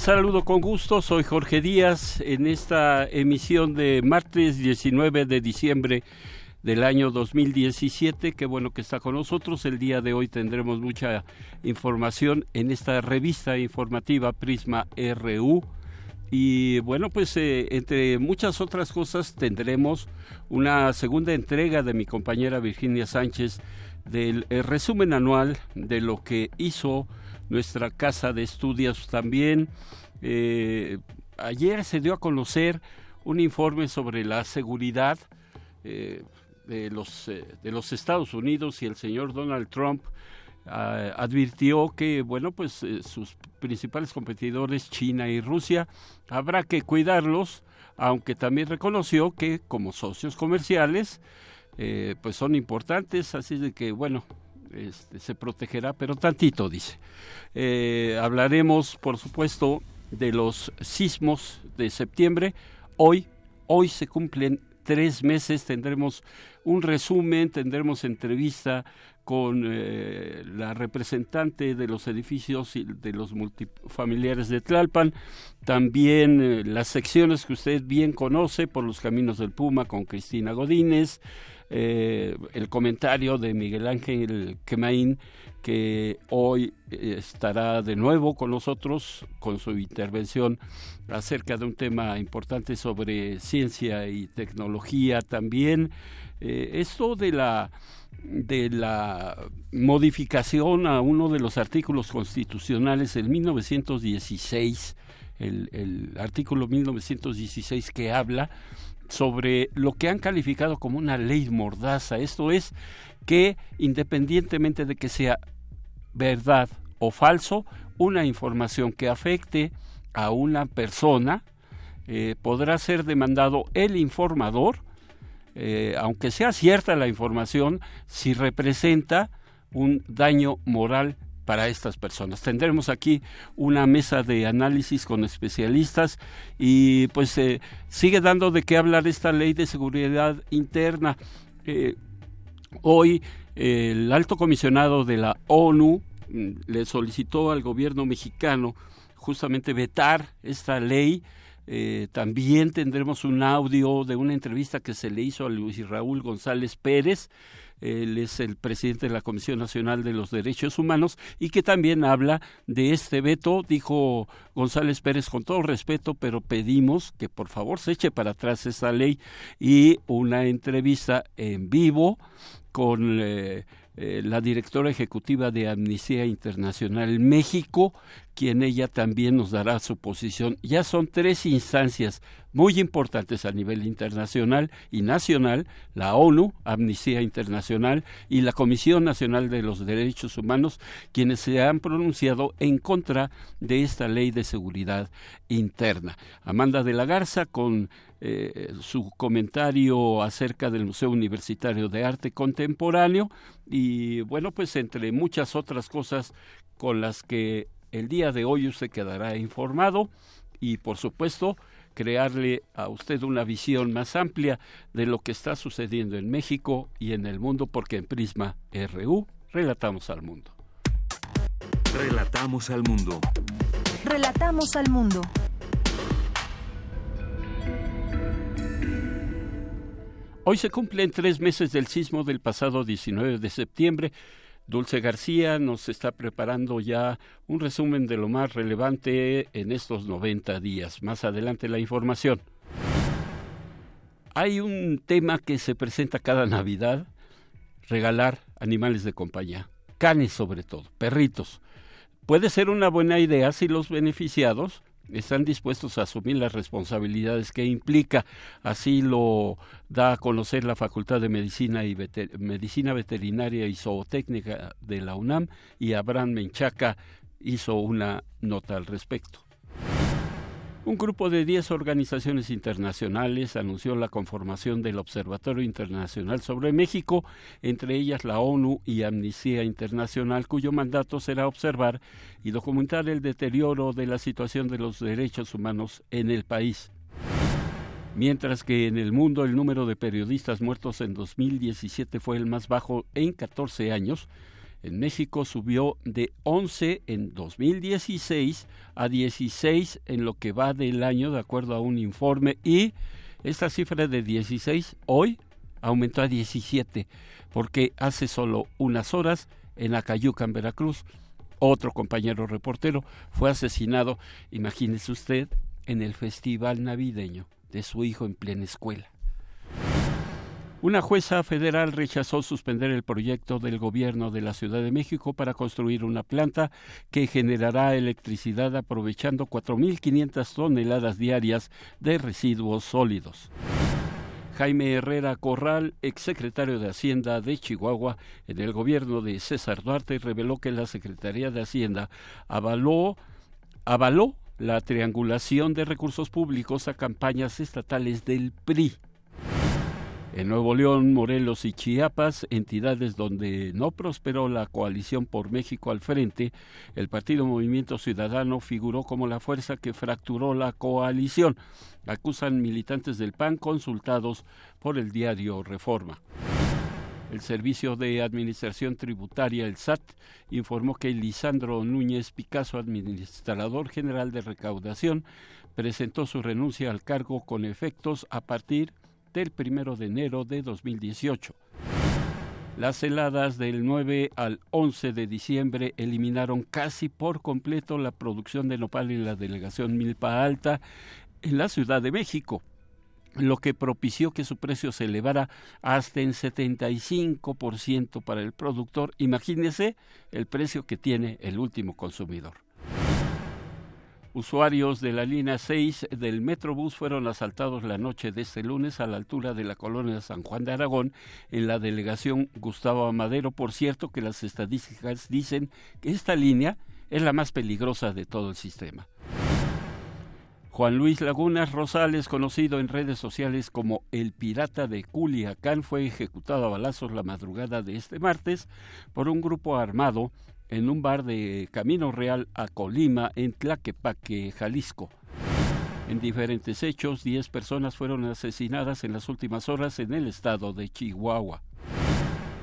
Saludo con gusto, soy Jorge Díaz en esta emisión de martes 19 de diciembre del año 2017. Qué bueno que está con nosotros. El día de hoy tendremos mucha información en esta revista informativa Prisma RU. Y bueno, pues eh, entre muchas otras cosas tendremos una segunda entrega de mi compañera Virginia Sánchez del eh, resumen anual de lo que hizo nuestra casa de estudios también. Eh, ayer se dio a conocer un informe sobre la seguridad eh, de, los, eh, de los Estados Unidos y el señor Donald Trump ah, advirtió que, bueno, pues sus principales competidores, China y Rusia, habrá que cuidarlos, aunque también reconoció que como socios comerciales, pues son importantes, así de que, bueno, este, se protegerá, pero tantito, dice. Eh, hablaremos, por supuesto, de los sismos de septiembre. Hoy, hoy se cumplen tres meses, tendremos un resumen, tendremos entrevista con eh, la representante de los edificios y de los multifamiliares de Tlalpan, también eh, las secciones que usted bien conoce por los caminos del Puma con Cristina Godínez, eh, el comentario de Miguel Ángel Quemain, que hoy estará de nuevo con nosotros con su intervención acerca de un tema importante sobre ciencia y tecnología también. Eh, esto de la de la modificación a uno de los artículos constitucionales en 1916, el, el artículo 1916 que habla sobre lo que han calificado como una ley mordaza. Esto es que independientemente de que sea verdad o falso, una información que afecte a una persona eh, podrá ser demandado el informador, eh, aunque sea cierta la información, si representa un daño moral para estas personas. Tendremos aquí una mesa de análisis con especialistas y pues eh, sigue dando de qué hablar esta ley de seguridad interna. Eh, hoy el alto comisionado de la ONU mm, le solicitó al gobierno mexicano justamente vetar esta ley. Eh, también tendremos un audio de una entrevista que se le hizo a Luis Raúl González Pérez, él es el presidente de la Comisión Nacional de los Derechos Humanos y que también habla de este veto, dijo González Pérez con todo respeto, pero pedimos que por favor se eche para atrás esa ley y una entrevista en vivo con eh, eh, la directora ejecutiva de Amnistía Internacional México, quien ella también nos dará su posición. Ya son tres instancias muy importantes a nivel internacional y nacional, la ONU, Amnistía Internacional y la Comisión Nacional de los Derechos Humanos, quienes se han pronunciado en contra de esta ley de seguridad interna. Amanda de la Garza con eh, su comentario acerca del Museo Universitario de Arte Contemporáneo y bueno, pues entre muchas otras cosas con las que el día de hoy usted quedará informado y por supuesto crearle a usted una visión más amplia de lo que está sucediendo en México y en el mundo porque en Prisma RU relatamos al mundo. Relatamos al mundo. Relatamos al mundo. Hoy se cumplen tres meses del sismo del pasado 19 de septiembre. Dulce García nos está preparando ya un resumen de lo más relevante en estos 90 días. Más adelante la información. Hay un tema que se presenta cada Navidad, regalar animales de compañía, canes sobre todo, perritos. Puede ser una buena idea si los beneficiados están dispuestos a asumir las responsabilidades que implica. Así lo da a conocer la Facultad de Medicina y Medicina Veterinaria y Zootécnica de la UNAM y Abraham Menchaca hizo una nota al respecto. Un grupo de 10 organizaciones internacionales anunció la conformación del Observatorio Internacional sobre México, entre ellas la ONU y Amnistía Internacional, cuyo mandato será observar y documentar el deterioro de la situación de los derechos humanos en el país. Mientras que en el mundo el número de periodistas muertos en 2017 fue el más bajo en 14 años, en México subió de 11 en 2016 a 16 en lo que va del año, de acuerdo a un informe, y esta cifra de 16 hoy aumentó a 17, porque hace solo unas horas en Acayuca, en Veracruz, otro compañero reportero fue asesinado, imagínese usted, en el festival navideño de su hijo en plena escuela. Una jueza federal rechazó suspender el proyecto del gobierno de la Ciudad de México para construir una planta que generará electricidad aprovechando 4.500 toneladas diarias de residuos sólidos. Jaime Herrera Corral, exsecretario de Hacienda de Chihuahua en el gobierno de César Duarte, reveló que la Secretaría de Hacienda avaló, avaló la triangulación de recursos públicos a campañas estatales del PRI en Nuevo León, Morelos y Chiapas, entidades donde no prosperó la coalición por México al frente, el Partido Movimiento Ciudadano figuró como la fuerza que fracturó la coalición. Acusan militantes del PAN consultados por el diario Reforma. El Servicio de Administración Tributaria, el SAT, informó que Lisandro Núñez Picasso, administrador general de recaudación, presentó su renuncia al cargo con efectos a partir de del primero de enero de 2018. Las heladas del 9 al 11 de diciembre eliminaron casi por completo la producción de nopal en la delegación Milpa Alta en la Ciudad de México, lo que propició que su precio se elevara hasta en 75% para el productor. Imagínese el precio que tiene el último consumidor. Usuarios de la línea 6 del Metrobús fueron asaltados la noche de este lunes a la altura de la colonia San Juan de Aragón, en la delegación Gustavo Amadero. Por cierto, que las estadísticas dicen que esta línea es la más peligrosa de todo el sistema. Juan Luis Lagunas Rosales, conocido en redes sociales como el pirata de Culiacán, fue ejecutado a balazos la madrugada de este martes por un grupo armado en un bar de Camino Real a Colima, en Tlaquepaque, Jalisco. En diferentes hechos, 10 personas fueron asesinadas en las últimas horas en el estado de Chihuahua.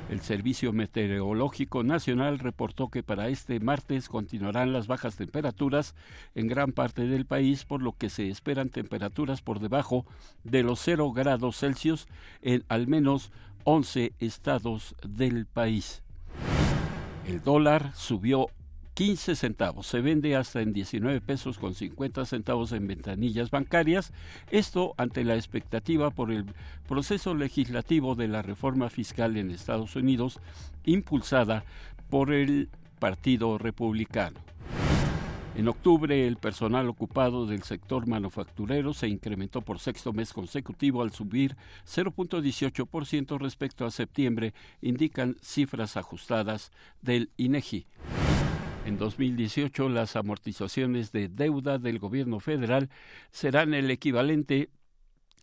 El Servicio Meteorológico Nacional reportó que para este martes continuarán las bajas temperaturas en gran parte del país, por lo que se esperan temperaturas por debajo de los 0 grados Celsius en al menos 11 estados del país. El dólar subió 15 centavos. Se vende hasta en 19 pesos con 50 centavos en ventanillas bancarias. Esto ante la expectativa por el proceso legislativo de la reforma fiscal en Estados Unidos impulsada por el Partido Republicano. En octubre, el personal ocupado del sector manufacturero se incrementó por sexto mes consecutivo al subir 0.18% respecto a septiembre, indican cifras ajustadas del INEGI. En 2018, las amortizaciones de deuda del gobierno federal serán el equivalente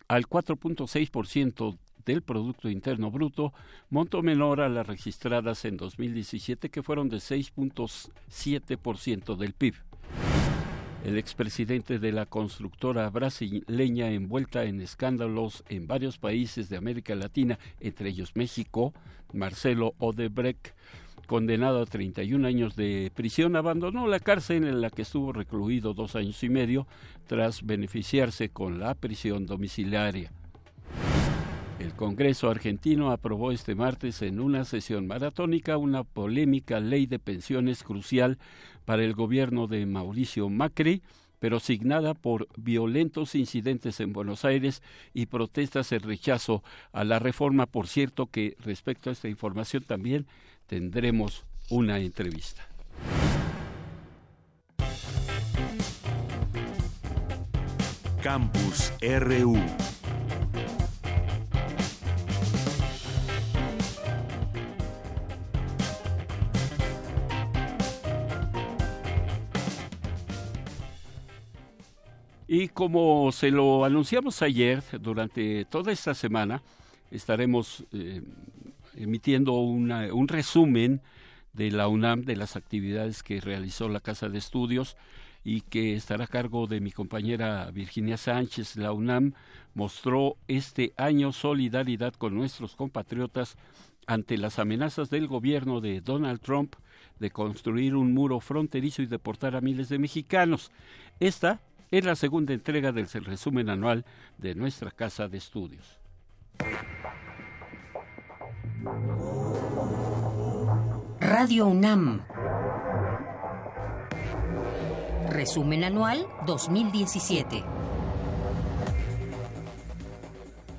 al 4.6% del Producto Interno Bruto, monto menor a las registradas en 2017 que fueron de 6.7% del PIB. El expresidente de la constructora brasileña envuelta en escándalos en varios países de América Latina, entre ellos México, Marcelo Odebrecht, condenado a 31 años de prisión, abandonó la cárcel en la que estuvo recluido dos años y medio tras beneficiarse con la prisión domiciliaria. El Congreso argentino aprobó este martes en una sesión maratónica una polémica ley de pensiones crucial para el gobierno de Mauricio Macri, pero signada por violentos incidentes en Buenos Aires y protestas en rechazo a la reforma. Por cierto que respecto a esta información también tendremos una entrevista. Campus RU. Y como se lo anunciamos ayer, durante toda esta semana estaremos eh, emitiendo un resumen de la UNAM de las actividades que realizó la Casa de Estudios y que estará a cargo de mi compañera Virginia Sánchez. La UNAM mostró este año solidaridad con nuestros compatriotas ante las amenazas del gobierno de Donald Trump de construir un muro fronterizo y deportar a miles de mexicanos. Esta es la segunda entrega del resumen anual de nuestra casa de estudios. Radio UNAM. Resumen anual 2017.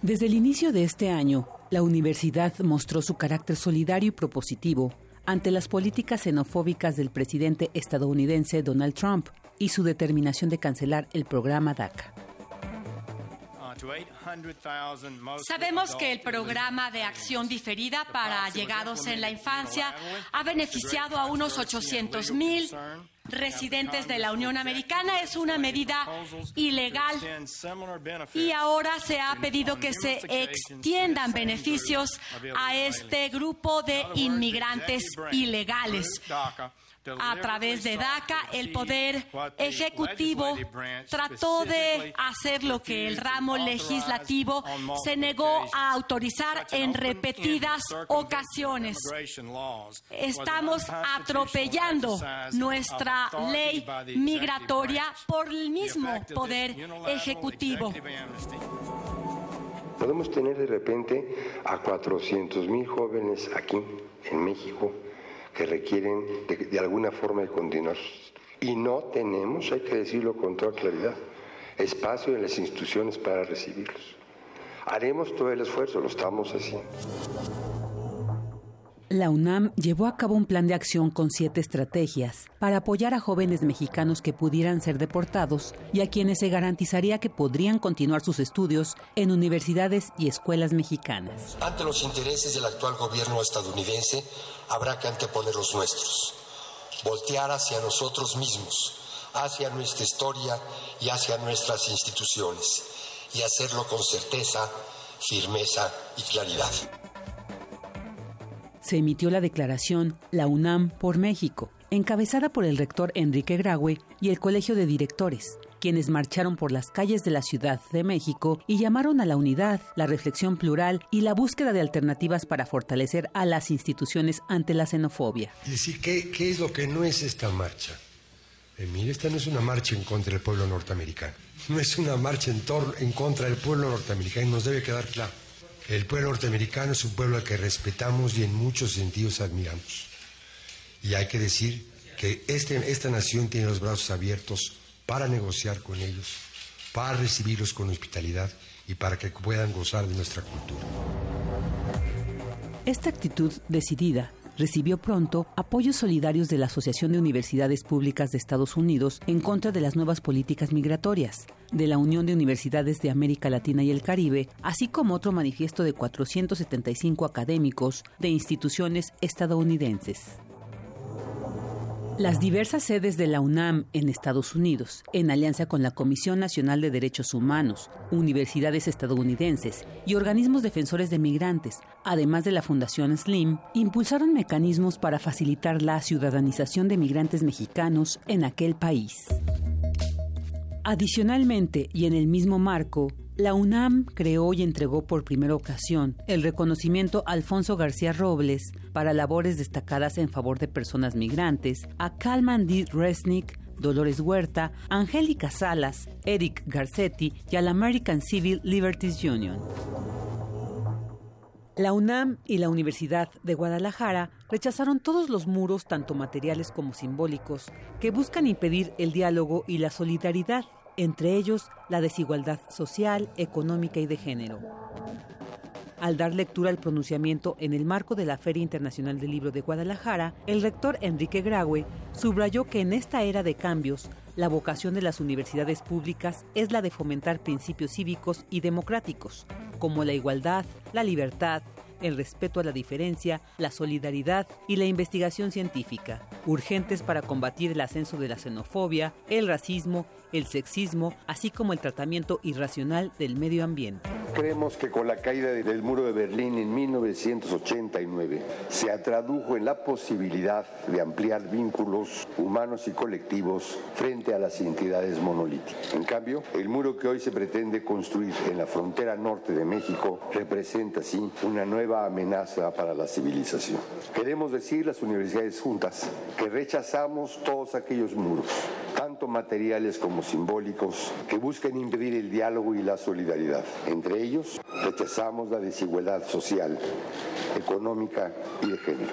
Desde el inicio de este año, la universidad mostró su carácter solidario y propositivo ante las políticas xenofóbicas del presidente estadounidense Donald Trump y su determinación de cancelar el programa DACA. Sabemos que el programa de acción diferida para llegados en la infancia ha beneficiado a unos 800 mil residentes de la Unión Americana. Es una medida ilegal y ahora se ha pedido que se extiendan beneficios a este grupo de inmigrantes ilegales a través de DACA, el Poder Ejecutivo trató de hacer lo que el ramo legislativo se negó a autorizar en repetidas ocasiones. Estamos atropellando nuestra ley migratoria por el mismo Poder Ejecutivo. Podemos tener de repente a 400 mil jóvenes aquí en México que requieren de, alguna forma de continuar. Y no tenemos, hay que decirlo con toda claridad, espacio en las instituciones para recibirlos. Haremos todo el esfuerzo, lo estamos haciendo. La UNAM llevó a cabo un plan de acción con siete estrategias para apoyar a jóvenes mexicanos que pudieran ser deportados y a quienes se garantizaría que podrían continuar sus estudios en universidades y escuelas mexicanas. Ante los intereses del actual gobierno estadounidense, habrá que anteponer los nuestros, voltear hacia nosotros mismos, hacia nuestra historia y hacia nuestras instituciones, y hacerlo con certeza, firmeza y claridad se emitió la declaración La UNAM por México, encabezada por el rector Enrique Graue y el Colegio de Directores, quienes marcharon por las calles de la Ciudad de México y llamaron a la unidad, la reflexión plural y la búsqueda de alternativas para fortalecer a las instituciones ante la xenofobia. Es decir, ¿qué, es lo que no es esta marcha? Eh, mire, esta no es una marcha en contra del pueblo norteamericano, no es una marcha en, en contra del pueblo norteamericano, nos debe quedar claro. El pueblo norteamericano es un pueblo al que respetamos y en muchos sentidos admiramos. Y hay que decir que este, esta nación tiene los brazos abiertos para negociar con ellos, para recibirlos con hospitalidad y para que puedan gozar de nuestra cultura. Esta actitud decidida recibió pronto apoyos solidarios de la Asociación de Universidades Públicas de Estados Unidos en contra de las nuevas políticas migratorias, de la Unión de Universidades de América Latina y el Caribe, así como otro manifiesto de 475 académicos de instituciones estadounidenses. Las diversas sedes de la UNAM en Estados Unidos, en alianza con la Comisión Nacional de Derechos Humanos, universidades estadounidenses y organismos defensores de migrantes, además de la Fundación SLIM, impulsaron mecanismos para facilitar la ciudadanización de migrantes mexicanos en aquel país. Adicionalmente, y en el mismo marco, la UNAM creó y entregó por primera ocasión el reconocimiento Alfonso García Robles para labores destacadas en favor de personas migrantes a Kalman D. Resnick, Dolores Huerta, Angélica Salas, Eric Garcetti y a la American Civil Liberties Union. La UNAM y la Universidad de Guadalajara rechazaron todos los muros, tanto materiales como simbólicos, que buscan impedir el diálogo y la solidaridad entre ellos la desigualdad social, económica y de género. Al dar lectura al pronunciamiento en el marco de la Feria Internacional del Libro de Guadalajara, el rector Enrique Graue subrayó que en esta era de cambios, La vocación de las universidades públicas es la de fomentar principios cívicos y democráticos, como la igualdad, la libertad, el respeto a la diferencia, la solidaridad y la investigación científica, urgentes para combatir el ascenso de la xenofobia, el racismo, el sexismo, así como el tratamiento irracional del medio ambiente. Creemos que con la caída del muro de Berlín en 1989 se tradujo en la posibilidad de ampliar vínculos humanos y colectivos frente a las entidades monolíticas. En cambio, el muro que hoy se pretende construir en la frontera norte de México representa así una nueva amenaza para la civilización. Queremos decir las universidades juntas que rechazamos todos aquellos muros, tanto materiales como simbólicos, que busquen impedir el diálogo y la solidaridad. Entre ellos, rechazamos la desigualdad social, económica y de género.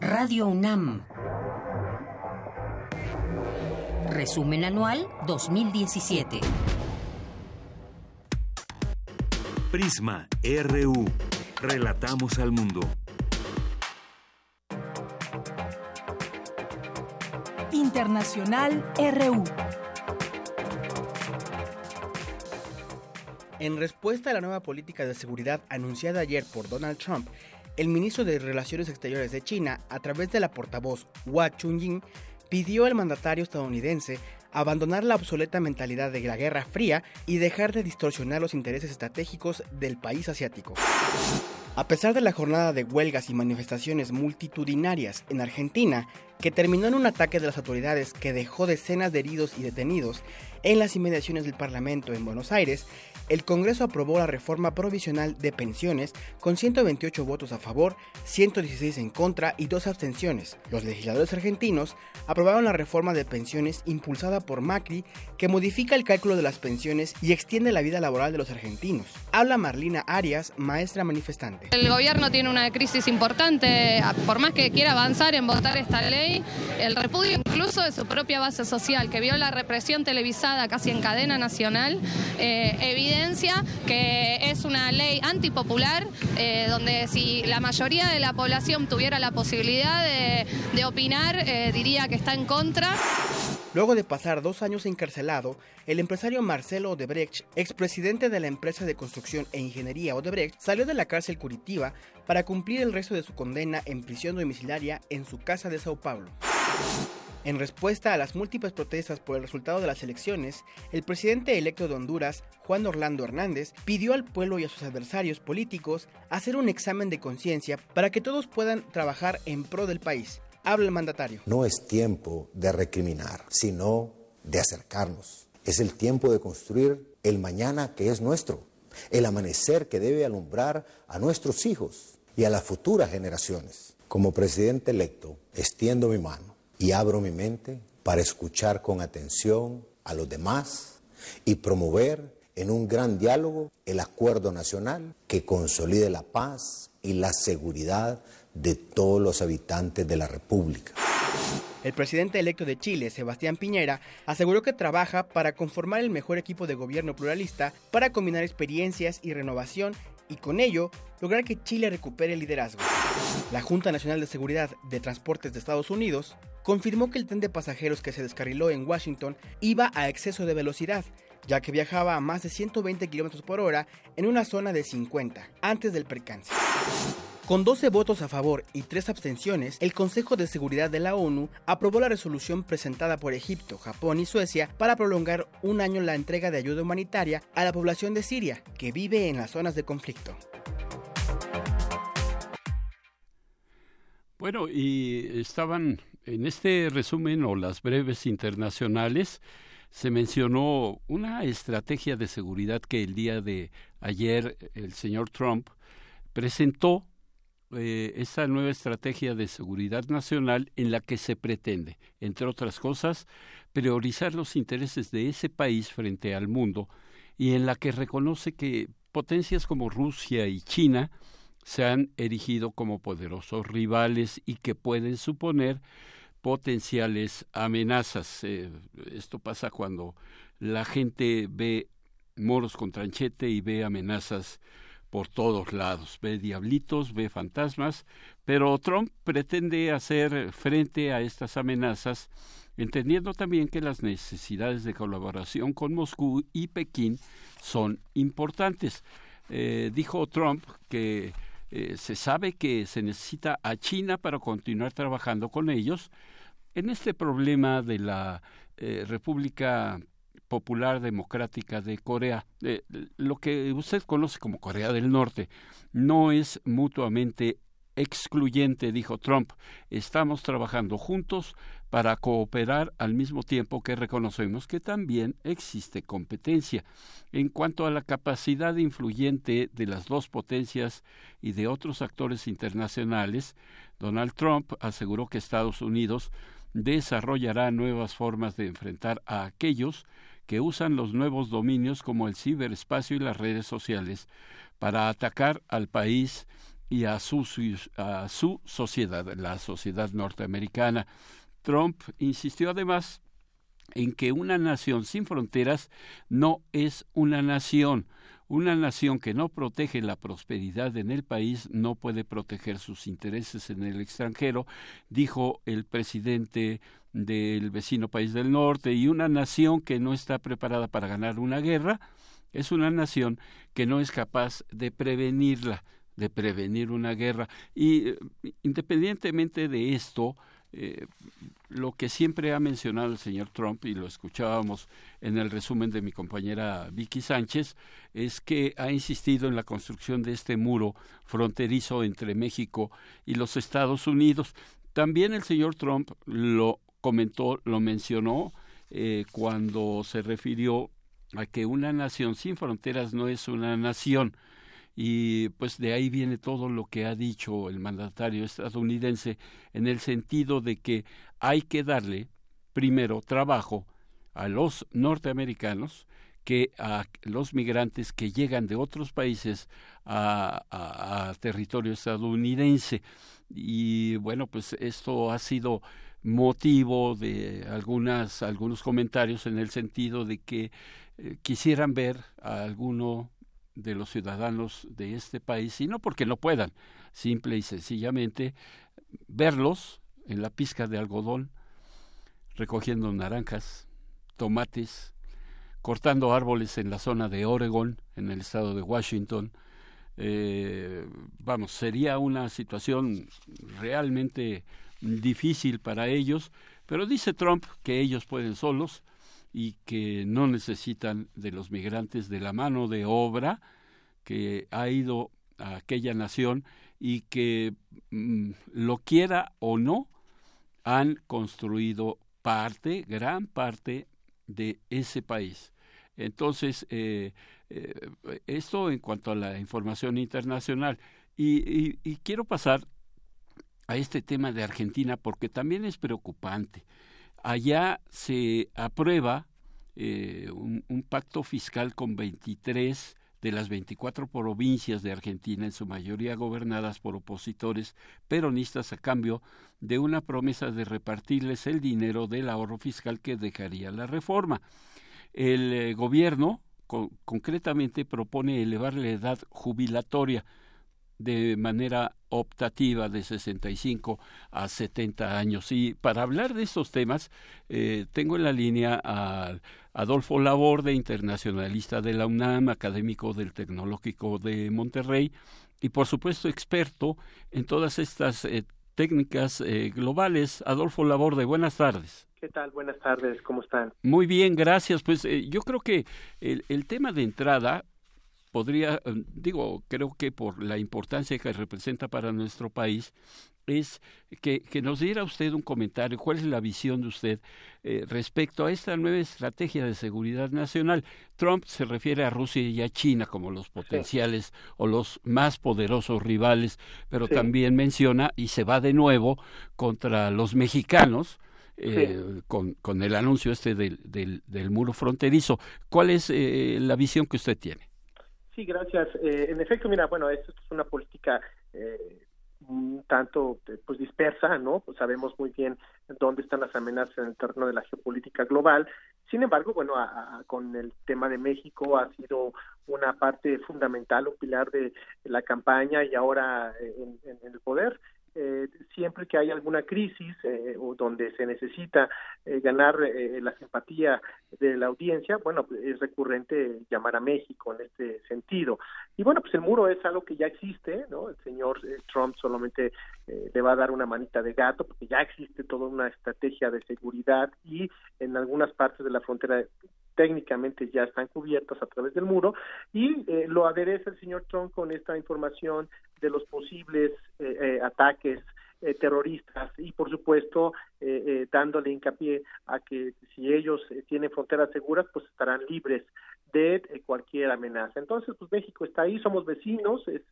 Radio UNAM. Resumen anual 2017. Prisma RU. Relatamos al mundo. Internacional RU. En respuesta a la nueva política de seguridad anunciada ayer por Donald Trump, el ministro de Relaciones Exteriores de China, a través de la portavoz Hua Chunying, pidió al mandatario estadounidense abandonar la obsoleta mentalidad de la Guerra Fría y dejar de distorsionar los intereses estratégicos del país asiático. A pesar de la jornada de huelgas y manifestaciones multitudinarias en Argentina, que terminó en un ataque de las autoridades que dejó decenas de heridos y detenidos en las inmediaciones del Parlamento en Buenos Aires, el Congreso aprobó la reforma provisional de pensiones con 128 votos a favor, 116 en contra y dos abstenciones. Los legisladores argentinos aprobaron la reforma de pensiones impulsada por Macri que modifica el cálculo de las pensiones y extiende la vida laboral de los argentinos. Habla Marlina Arias, maestra manifestante. El gobierno tiene una crisis importante, por más que quiera avanzar en votar esta ley, el repudio incluso de su propia base social, que vio la represión televisada casi en cadena nacional, eh, que es una ley antipopular, eh, donde si la mayoría de la población tuviera la posibilidad de, de opinar, eh, diría que está en contra. Luego de pasar dos años encarcelado, el empresario Marcelo Odebrecht, expresidente de la empresa de construcción e ingeniería Odebrecht, salió de la cárcel Curitiba para cumplir el resto de su condena en prisión domiciliaria en su casa de Sao Paulo. En respuesta a las múltiples protestas por el resultado de las elecciones, el presidente electo de Honduras, Juan Orlando Hernández, pidió al pueblo y a sus adversarios políticos hacer un examen de conciencia para que todos puedan trabajar en pro del país. Habla el mandatario. No es tiempo de recriminar, sino de acercarnos. Es el tiempo de construir el mañana que es nuestro, el amanecer que debe alumbrar a nuestros hijos y a las futuras generaciones. Como presidente electo, extiendo mi mano y abro mi mente para escuchar con atención a los demás y promover en un gran diálogo el acuerdo nacional que consolide la paz y la seguridad de todos los habitantes de la República. El presidente electo de Chile, Sebastián Piñera, aseguró que trabaja para conformar el mejor equipo de gobierno pluralista para combinar experiencias y renovación y con ello lograr que Chile recupere el liderazgo. La Junta Nacional de Seguridad de Transportes de Estados Unidos confirmó que el tren de pasajeros que se descarriló en Washington iba a exceso de velocidad, ya que viajaba a más de 120 km por hora en una zona de 50, antes del percance. Con 12 votos a favor y 3 abstenciones, el Consejo de Seguridad de la ONU aprobó la resolución presentada por Egipto, Japón y Suecia para prolongar un año la entrega de ayuda humanitaria a la población de Siria, que vive en las zonas de conflicto. Bueno, y estaban en este resumen o las breves internacionales, se mencionó una estrategia de seguridad que el día de ayer el señor Trump presentó eh, esa nueva estrategia de seguridad nacional en la que se pretende, entre otras cosas, priorizar los intereses de ese país frente al mundo y en la que reconoce que potencias como Rusia y China se han erigido como poderosos rivales y que pueden suponer potenciales amenazas. Eh, esto pasa cuando la gente ve moros con tranchete y ve amenazas por todos lados, ve diablitos, ve fantasmas, pero Trump pretende hacer frente a estas amenazas, entendiendo también que las necesidades de colaboración con Moscú y Pekín son importantes. Eh, dijo Trump que eh, se sabe que se necesita a China para continuar trabajando con ellos en este problema de la eh, República Popular Democrática de Corea. Eh, lo que usted conoce como Corea del Norte no es mutuamente excluyente, dijo Trump. Estamos trabajando juntos para cooperar al mismo tiempo que reconocemos que también existe competencia. En cuanto a la capacidad influyente de las dos potencias y de otros actores internacionales, Donald Trump aseguró que Estados Unidos desarrollará nuevas formas de enfrentar a aquellos que usan los nuevos dominios como el ciberespacio y las redes sociales para atacar al país y a su, sociedad, la sociedad norteamericana. Trump insistió además en que una nación sin fronteras no es una nación, una nación que no protege la prosperidad en el país no puede proteger sus intereses en el extranjero, dijo el presidente del vecino país del norte, y una nación que no está preparada para ganar una guerra es una nación que no es capaz de prevenirla, de prevenir una guerra. Y eh, independientemente de esto, eh, lo que siempre ha mencionado el señor Trump, y lo escuchábamos en el resumen de mi compañera Vicky Sánchez, es que ha insistido en la construcción de este muro fronterizo entre México y los Estados Unidos. También el señor Trump lo comentó, lo mencionó eh, cuando se refirió a que una nación sin fronteras no es una nación, y pues de ahí viene todo lo que ha dicho el mandatario estadounidense en el sentido de que hay que darle primero trabajo a los norteamericanos que a los migrantes que llegan de otros países a, territorio estadounidense. Y bueno, pues esto ha sido motivo de algunas, algunos comentarios en el sentido de que eh, quisieran ver a alguno de los ciudadanos de este país, y no porque no puedan, simple y sencillamente verlos en la pizca de algodón, recogiendo naranjas, tomates, cortando árboles en la zona de Oregon, en el estado de Washington. Eh, vamos, sería una situación realmente difícil para ellos, pero dice Trump que ellos pueden solos y que no necesitan de los migrantes de la mano de obra que ha ido a aquella nación y que mm, lo quiera o no han construido parte, gran parte de ese país. Entonces, eh, eh, esto en cuanto a la información internacional. Y, y, quiero pasar a este tema de Argentina porque también es preocupante allá se aprueba eh, un, pacto fiscal con 23 de las 24 provincias de Argentina, en su mayoría gobernadas por opositores peronistas a cambio de una promesa de repartirles el dinero del ahorro fiscal que dejaría la reforma. El eh, gobierno concretamente propone elevar la edad jubilatoria de manera optativa de 65 a 70 años. Y para hablar de estos temas, eh, tengo en la línea a Adolfo Laborde, internacionalista de la UNAM, académico del Tecnológico de Monterrey y, por supuesto, experto en todas estas eh, técnicas eh, globales. Adolfo Laborde, buenas tardes. ¿Qué tal? Buenas tardes, ¿cómo están? Muy bien, gracias. Pues yo creo que el, el tema de entrada podría, eh, digo, creo que por la importancia que representa para nuestro país, es que, que nos diera usted un comentario, cuál es la visión de usted eh, respecto a esta nueva estrategia de seguridad nacional. Trump se refiere a Rusia y a China como los potenciales o los más poderosos rivales, pero también menciona y se va de nuevo contra los mexicanos. Eh, con, con el anuncio este del, del, del muro fronterizo. ¿Cuál es la visión que usted tiene? Sí, gracias. Eh, en efecto, mira, bueno, esto es una política eh, un tanto pues dispersa, ¿no? Pues sabemos muy bien dónde están las amenazas en el terreno de la geopolítica global. Sin embargo, bueno, con el tema de México ha sido una parte fundamental, un pilar de la campaña y ahora en el poder eh, siempre que hay alguna crisis eh, o donde se necesita eh, ganar eh, la simpatía de la audiencia, bueno, pues, es recurrente llamar a México en este sentido. Y bueno, pues el muro es algo que ya existe, ¿no? El señor Trump solamente le va a dar una manita de gato porque ya existe toda una estrategia de seguridad y en algunas partes de la frontera técnicamente ya están cubiertas a través del muro y eh, lo adereza el señor Trump con esta información de los posibles eh, eh, ataques terroristas y por supuesto dándole hincapié a que si ellos tienen fronteras seguras pues estarán libres de cualquier amenaza. Entonces pues México está ahí, somos vecinos, es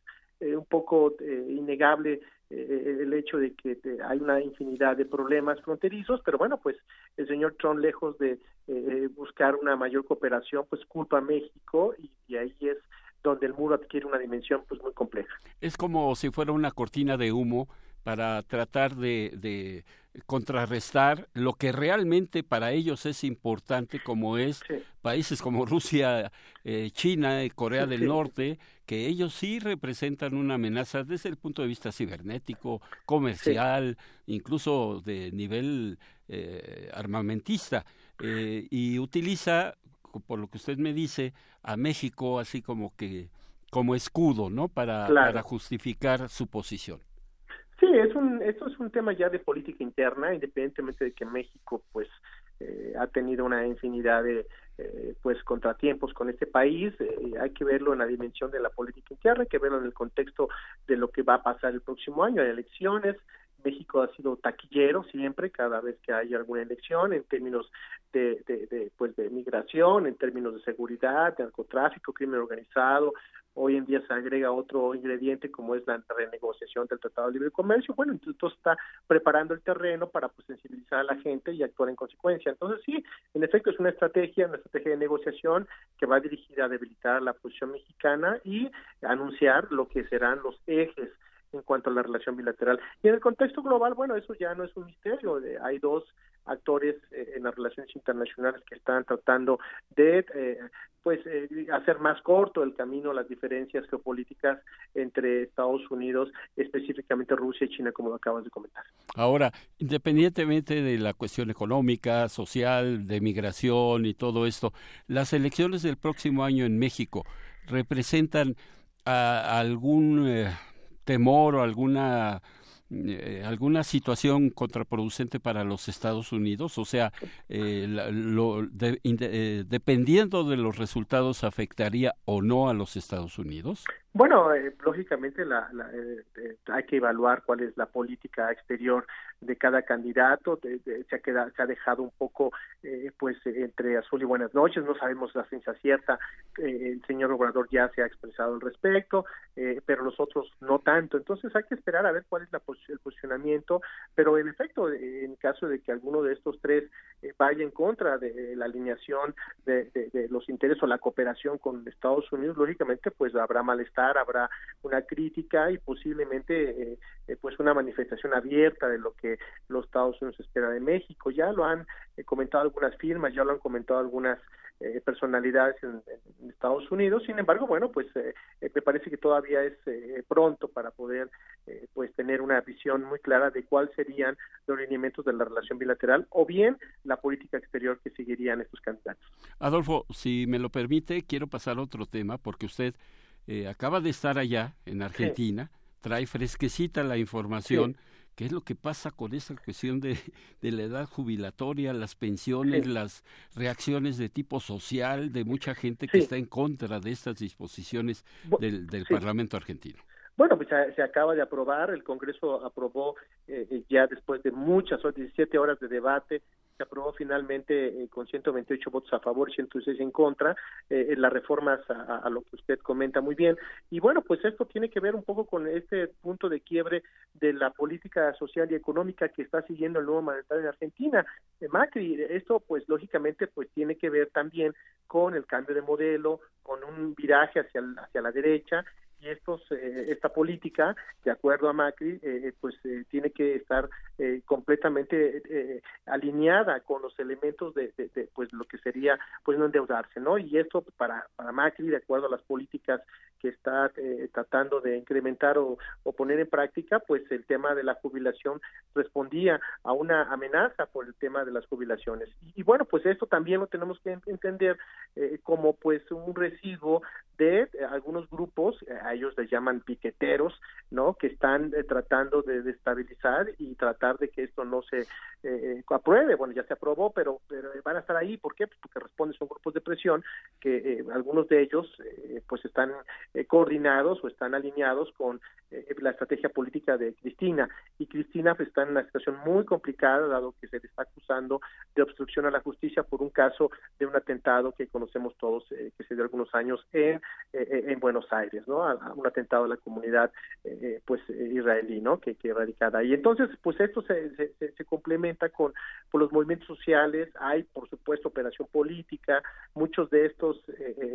un poco innegable eh, el hecho de que hay una infinidad de problemas fronterizos, pero bueno, pues el señor Trump, lejos de eh, buscar una mayor cooperación, pues culpa a México y, y ahí es donde el muro adquiere una dimensión pues muy compleja. Es como si fuera una cortina de humo para tratar de, contrarrestar lo que realmente para ellos es importante, como es países como Rusia, eh, China y Corea del Norte, que ellos sí representan una amenaza desde el punto de vista cibernético, comercial, incluso de nivel eh, armamentista, eh, y utiliza, por lo que usted me dice, a México así como que como escudo, ¿no? Para, para justificar su posición. Sí, es un, esto es un tema ya de política interna, independientemente de que México, pues, eh, ha tenido una infinidad de, eh, pues, contratiempos con este país. Eh, hay que verlo en la dimensión de la política interna, hay que verlo en el contexto de lo que va a pasar el próximo año, hay elecciones. México ha sido taquillero siempre, cada vez que hay alguna elección, en términos de, de, de, pues, de migración, en términos de seguridad, de narcotráfico, crimen organizado, Hoy en día se agrega otro ingrediente como es la renegociación del Tratado de Libre Comercio. Bueno, entonces está preparando el terreno para pues, sensibilizar a la gente y actuar en consecuencia. Entonces sí, en efecto es una estrategia, una estrategia de negociación que va dirigida a debilitar la posición mexicana y anunciar lo que serán los ejes en cuanto a la relación bilateral. Y en el contexto global, bueno, eso ya no es un misterio. Hay dos actores eh, en las relaciones internacionales que están tratando de eh, pues eh, hacer más corto el camino las diferencias geopolíticas entre Estados Unidos, específicamente Rusia y China, como lo acabas de comentar. Ahora, independientemente de la cuestión económica, social, de migración y todo esto, las elecciones del próximo año en México representan algún temor o alguna eh, alguna situación contraproducente para los Estados Unidos? O sea, eh, lo, eh, dependiendo de los resultados, ¿afectaría o no a los Estados Unidos? Bueno, eh, lógicamente la, la, hay que evaluar cuál es la política exterior de cada candidato. se, ha quedado, se ha dejado un poco, pues, entre azul y buenas noches. No sabemos la ciencia cierta. el señor Obrador ya se ha expresado al respecto, pero los otros no tanto. Entonces hay que esperar a ver cuál es la, el posicionamiento. Pero en efecto, en caso de que alguno de estos tres vaya en contra de la alineación de, de los intereses o la cooperación con Estados Unidos, lógicamente, pues habrá malestar habrá una crítica y posiblemente eh, eh, pues una manifestación abierta de lo que los Estados Unidos espera de México. Ya lo han eh, comentado algunas firmas, ya lo han comentado algunas personalidades en, Estados Unidos. Sin embargo, bueno, pues me parece que todavía es pronto para poder pues tener una visión muy clara de cuáles serían los lineamientos de la relación bilateral o bien la política exterior que seguirían estos candidatos. Adolfo, si me lo permite, quiero pasar a otro tema porque usted eh, acaba de estar allá en Argentina, trae fresquecita la información. ¿Qué es lo que pasa con esa cuestión de, de la edad jubilatoria, las pensiones, las reacciones de tipo social de mucha gente que está en contra de estas disposiciones del, del Parlamento argentino? Bueno, pues se acaba de aprobar, el Congreso aprobó eh, ya después de muchas, 17 horas de debate, se aprobó finalmente eh, con 128 votos a favor y 106 en contra eh, las reformas a, lo que usted comenta muy bien. Y bueno, pues esto tiene que ver un poco con este punto de quiebre de la política social y económica que está siguiendo el nuevo mandatario de Argentina, eh, Macri. Esto pues lógicamente pues tiene que ver también con el cambio de modelo, con un viraje hacia, hacia la derecha y estos eh, esta política de acuerdo a Macri eh, pues tiene que estar completamente alineada con los elementos de, pues lo que sería pues no endeudarse no y esto para para Macri de acuerdo a las políticas que está tratando de incrementar o, poner en práctica pues el tema de la jubilación respondía a una amenaza por el tema de las jubilaciones. Y, bueno pues esto también lo tenemos que entender como pues un residuo de algunos grupos, a ellos les llaman piqueteros, ¿no? Que están eh, tratando de destabilizar y tratar de que esto no se eh, apruebe. Bueno, ya se aprobó, pero, pero, van a estar ahí. ¿Por qué? Pues porque responden, son grupos de presión que eh, algunos de ellos pues están coordinados o están alineados con la estrategia política de Cristina. Y Cristina pues, está en una situación muy complicada, dado que se le está acusando de obstrucción a la justicia por un caso de un atentado que conocemos todos, que se dio algunos años en eh, eh, en Buenos Aires, ¿no? A, un atentado a la comunidad, eh, pues, israelí, ¿no? Que, que radicada ahí. Entonces, pues esto se, se, se complementa con, los movimientos sociales, hay, por supuesto, operación política, muchos de estos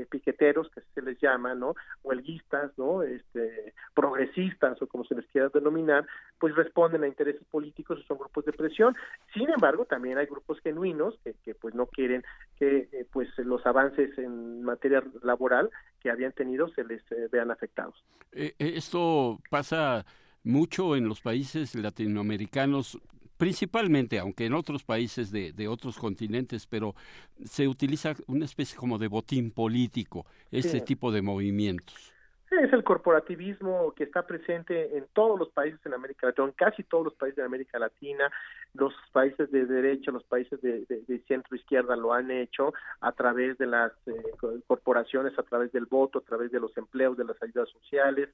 piqueteros, que se les llama, ¿no? Huelguistas, ¿no? Este, progresistas, o como se les quiera denominar, pues responden a intereses políticos, son grupos de presión. Sin embargo, también hay grupos genuinos que, que pues no quieren que pues los avances en materia laboral que habían tenido se les eh, vean afectados. Eh, eh, esto pasa mucho en los países latinoamericanos, principalmente, aunque en otros países de, de, otros continentes, pero se utiliza una especie como de botín político, este tipo de movimientos. Es el corporativismo que está presente en todos los países en América Latina, en casi todos los países de América Latina, los países de derecha, los países de, centro izquierda lo han hecho a través de las eh, corporaciones, a través del voto, a través de los empleos, de las ayudas sociales,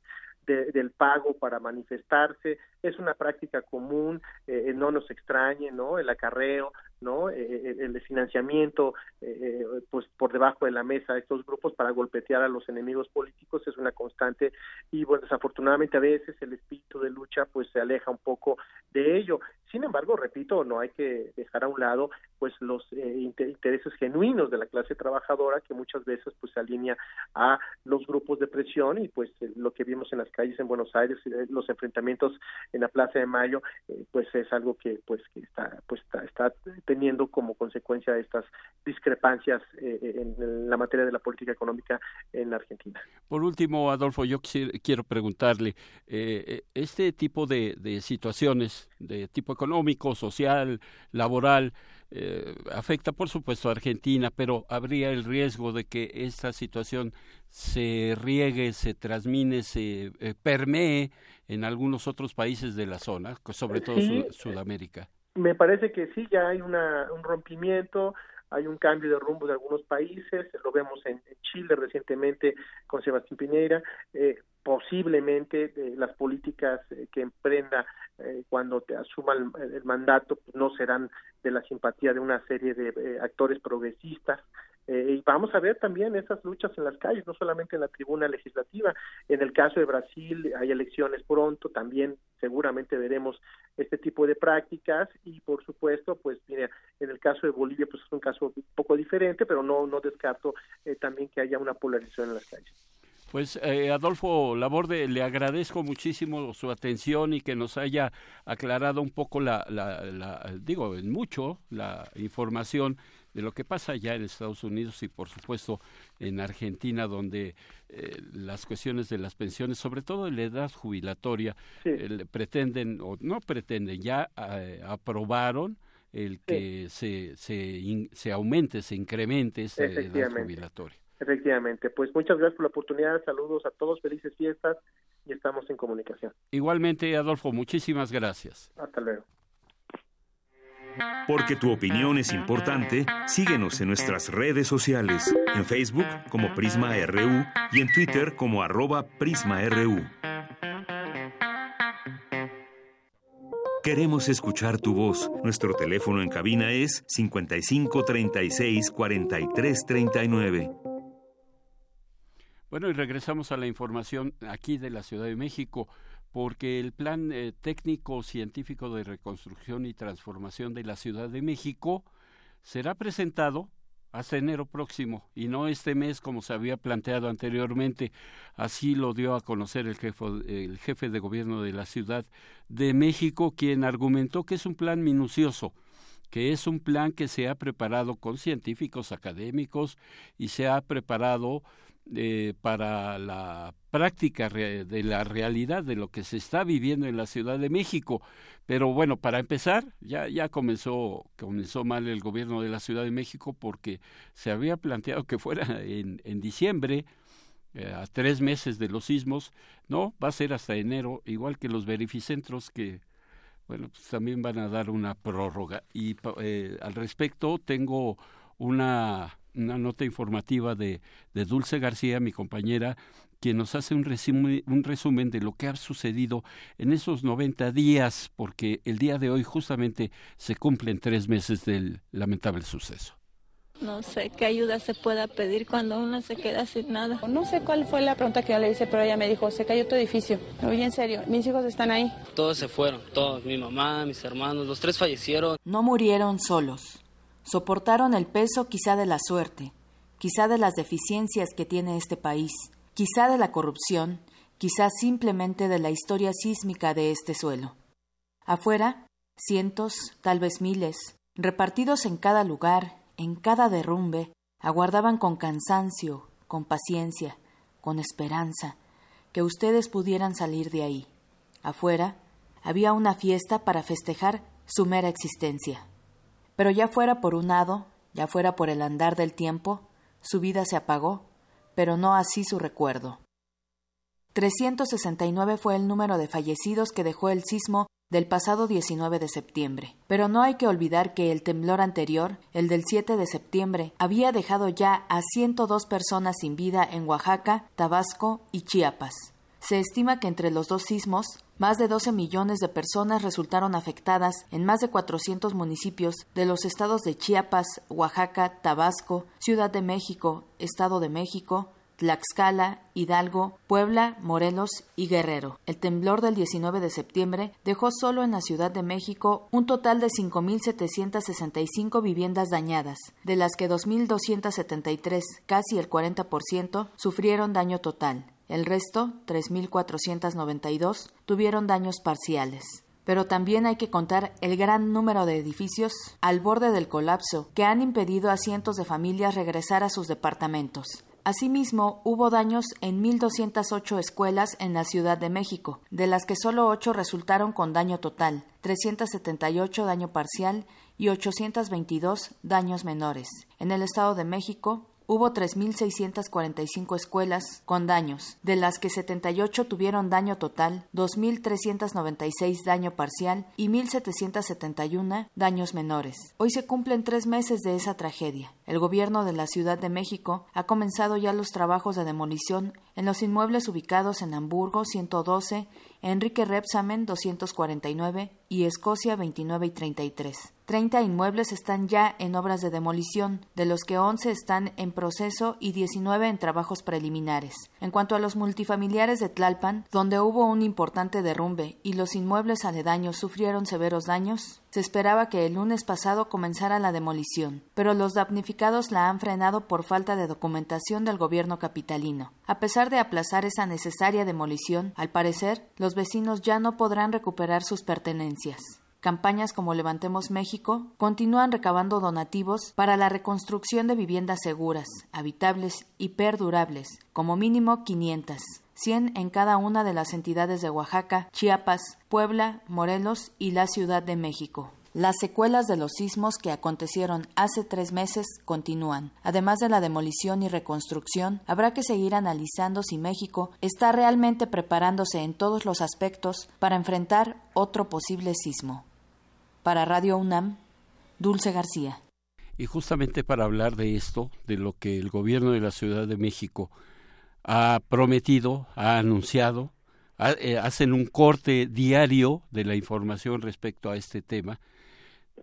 del pago para manifestarse. Es una práctica común, eh, no nos extrañe, ¿no? El acarreo, ¿no? Eh, eh, el financiamiento, eh, pues por debajo de la mesa de estos grupos para golpetear a los enemigos políticos es una constante y bueno, desafortunadamente a veces el espíritu de lucha pues se aleja un poco de ello. Sin embargo, repito, no hay que dejar a un lado pues los intereses genuinos de la clase trabajadora que muchas veces pues se alinea a los grupos de presión y pues lo que vimos en las calles en Buenos Aires, los enfrentamientos en la Plaza de Mayo, pues es algo que pues que está pues está, está teniendo como consecuencia estas discrepancias eh, eh, en la materia de la política económica en Argentina. Por último, Adolfo, yo quiero preguntarle, eh, este tipo de, situaciones de tipo económico, social, laboral, afecta por supuesto a Argentina, pero habría el riesgo de que esta situación se riegue, se transmine, se permee en algunos otros países de la zona, sobre todo Sudamérica. Me parece que sí, ya hay una, un rompimiento, hay un cambio de rumbo de algunos países, lo vemos en, Chile recientemente con Sebastián Piñera, eh, posiblemente eh, las políticas eh, que emprenda cuando te asuma el, mandato pues, no serán de la simpatía de una serie de actores progresistas, eh, y vamos a ver también esas luchas en las calles, no solamente en la tribuna legislativa. En el caso de Brasil hay elecciones pronto, también seguramente veremos este tipo de prácticas y por supuesto, pues mire, en el caso de Bolivia pues es un caso un poco diferente, pero no no descarto eh, también que haya una polarización en las calles. Pues eh, Adolfo Laborde, le agradezco muchísimo su atención y que nos haya aclarado un poco la, la, la digo, en mucho la información de lo que pasa ya en Estados Unidos y por supuesto en Argentina, donde eh, las cuestiones de las pensiones, sobre todo en la edad jubilatoria, eh, pretenden o no pretenden, ya eh, aprobaron el que se, se, se aumente, se incremente esa edad jubilatoria. Efectivamente, pues muchas gracias por la oportunidad, saludos a todos, felices fiestas y estamos en comunicación. Igualmente, Adolfo, muchísimas gracias. Hasta luego. Porque tu opinión es importante, síguenos en nuestras redes sociales, en Facebook como Prisma RU y en Twitter como arroba PrismaRU. Queremos escuchar tu voz. Nuestro teléfono en cabina es 55 36 43 39. Bueno, y regresamos a la información aquí de la Ciudad de México porque el Plan eh, Técnico Científico de Reconstrucción y Transformación de la Ciudad de México será presentado hasta enero próximo y no este mes como se había planteado anteriormente. Así lo dio a conocer el jefe, el jefe de gobierno de la Ciudad de México, quien argumentó que es un plan minucioso, que es un plan que se ha preparado con científicos académicos y se ha preparado eh, para la práctica de la realidad de lo que se está viviendo en la Ciudad de México. Pero bueno, para empezar, ya, ya comenzó, comenzó mal el gobierno de la Ciudad de México porque se había planteado que fuera en, en diciembre, eh, a tres meses de los sismos, no, va a ser hasta enero, igual que los verificentros que, bueno, pues también van a dar una prórroga. Y eh, al respecto tengo una una nota informativa de, de Dulce García, mi compañera, quien nos hace un resumen, un resumen de lo que ha sucedido en esos 90 días, porque el día de hoy justamente se cumplen tres meses del lamentable suceso. No sé qué ayuda se pueda pedir cuando uno se queda sin nada. No sé cuál fue la pregunta que yo le hice, pero ella me dijo, se cayó tu edificio. Oye, en serio, mis hijos están ahí. Todos se fueron, todos, mi mamá, mis hermanos, los tres fallecieron. No murieron solos. Soportaron el peso quizá de la suerte, quizá de las deficiencias que tiene este país, quizá de la corrupción, quizá simplemente de la historia sísmica de este suelo. Afuera, cientos, tal vez miles, repartidos en cada lugar, en cada derrumbe, aguardaban con cansancio, con paciencia, con esperanza, que ustedes pudieran salir de ahí. Afuera, había una fiesta para festejar su mera existencia. Pero ya fuera por un hado, ya fuera por el andar del tiempo, su vida se apagó, pero no así su recuerdo. 369 fue el número de fallecidos que dejó el sismo del pasado 19 de septiembre. Pero no hay que olvidar que el temblor anterior, el del 7 de septiembre, había dejado ya a 102 personas sin vida en Oaxaca, Tabasco y Chiapas. Se estima que entre los dos sismos, más de 12 millones de personas resultaron afectadas en más de 400 municipios de los estados de Chiapas, Oaxaca, Tabasco, Ciudad de México, Estado de México, Tlaxcala, Hidalgo, Puebla, Morelos y Guerrero. El temblor del 19 de septiembre dejó solo en la Ciudad de México un total de 5.765 viviendas dañadas, de las que 2.273, casi el 40%, sufrieron daño total. El resto, 3.492, tuvieron daños parciales. Pero también hay que contar el gran número de edificios al borde del colapso que han impedido a cientos de familias regresar a sus departamentos. Asimismo, hubo daños en 1.208 escuelas en la Ciudad de México, de las que solo 8 resultaron con daño total, 378 daño parcial y 822 daños menores. En el Estado de México, hubo 3.645 escuelas con daños, de las que 78 tuvieron daño total, 2.396 daño parcial y 1.771 daños menores. Hoy se cumplen tres meses de esa tragedia. El gobierno de la Ciudad de México ha comenzado ya los trabajos de demolición en los inmuebles ubicados en Hamburgo 112, Enrique Repsamen 249 y Escocia 29 y 33. Treinta inmuebles están ya en obras de demolición, de los que 11 están en proceso y 19 en trabajos preliminares. En cuanto a los multifamiliares de Tlalpan, donde hubo un importante derrumbe y los inmuebles aledaños sufrieron severos daños, se esperaba que el lunes pasado comenzara la demolición, pero los damnificados la han frenado por falta de documentación del gobierno capitalino. A pesar de aplazar esa necesaria demolición, al parecer, los vecinos ya no podrán recuperar sus pertenencias. Campañas como Levantemos México continúan recabando donativos para la reconstrucción de viviendas seguras, habitables y perdurables, como mínimo 500, 100 en cada una de las entidades de Oaxaca, Chiapas, Puebla, Morelos y la Ciudad de México. Las secuelas de los sismos que acontecieron hace tres meses continúan. Además de la demolición y reconstrucción, habrá que seguir analizando si México está realmente preparándose en todos los aspectos para enfrentar otro posible sismo. Para Radio UNAM, Dulce García. Y justamente para hablar de esto, de lo que el gobierno de la Ciudad de México ha prometido, ha anunciado, eh, hacen un corte diario de la información respecto a este tema.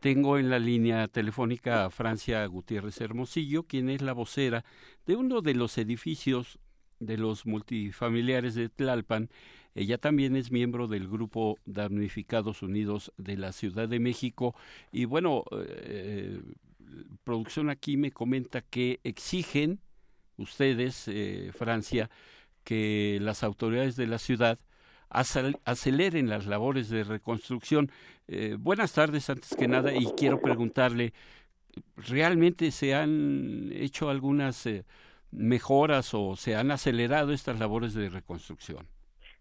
Tengo en la línea telefónica a Francia Gutiérrez Hermosillo, quien es la vocera de uno de los edificios de los multifamiliares de Tlalpan. Ella también es miembro del grupo Damnificados Unidos de la Ciudad de México. Y bueno, eh, producción aquí me comenta que exigen ustedes, eh, Francia, que las autoridades de la ciudad aceleren las labores de reconstrucción. Eh, buenas tardes, antes que nada, y quiero preguntarle, ¿realmente se han hecho algunas eh, mejoras o se han acelerado estas labores de reconstrucción?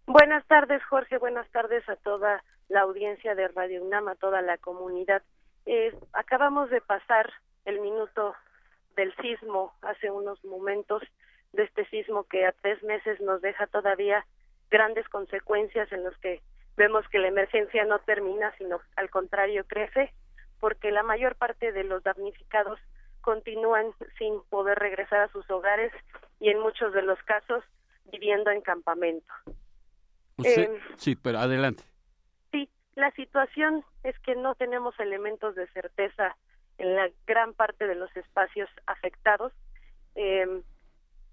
Buenas tardes, Jorge. Buenas tardes a toda la audiencia de Radio UNAM, a toda la comunidad. Eh, acabamos de pasar el minuto del sismo hace unos momentos, de este sismo que a tres meses nos deja todavía grandes consecuencias en los que vemos que la emergencia no termina, sino al contrario crece, porque la mayor parte de los damnificados continúan sin poder regresar a sus hogares y en muchos de los casos viviendo en campamento. Eh, sí, pero adelante. Sí, la situación es que no tenemos elementos de certeza en la gran parte de los espacios afectados. Eh,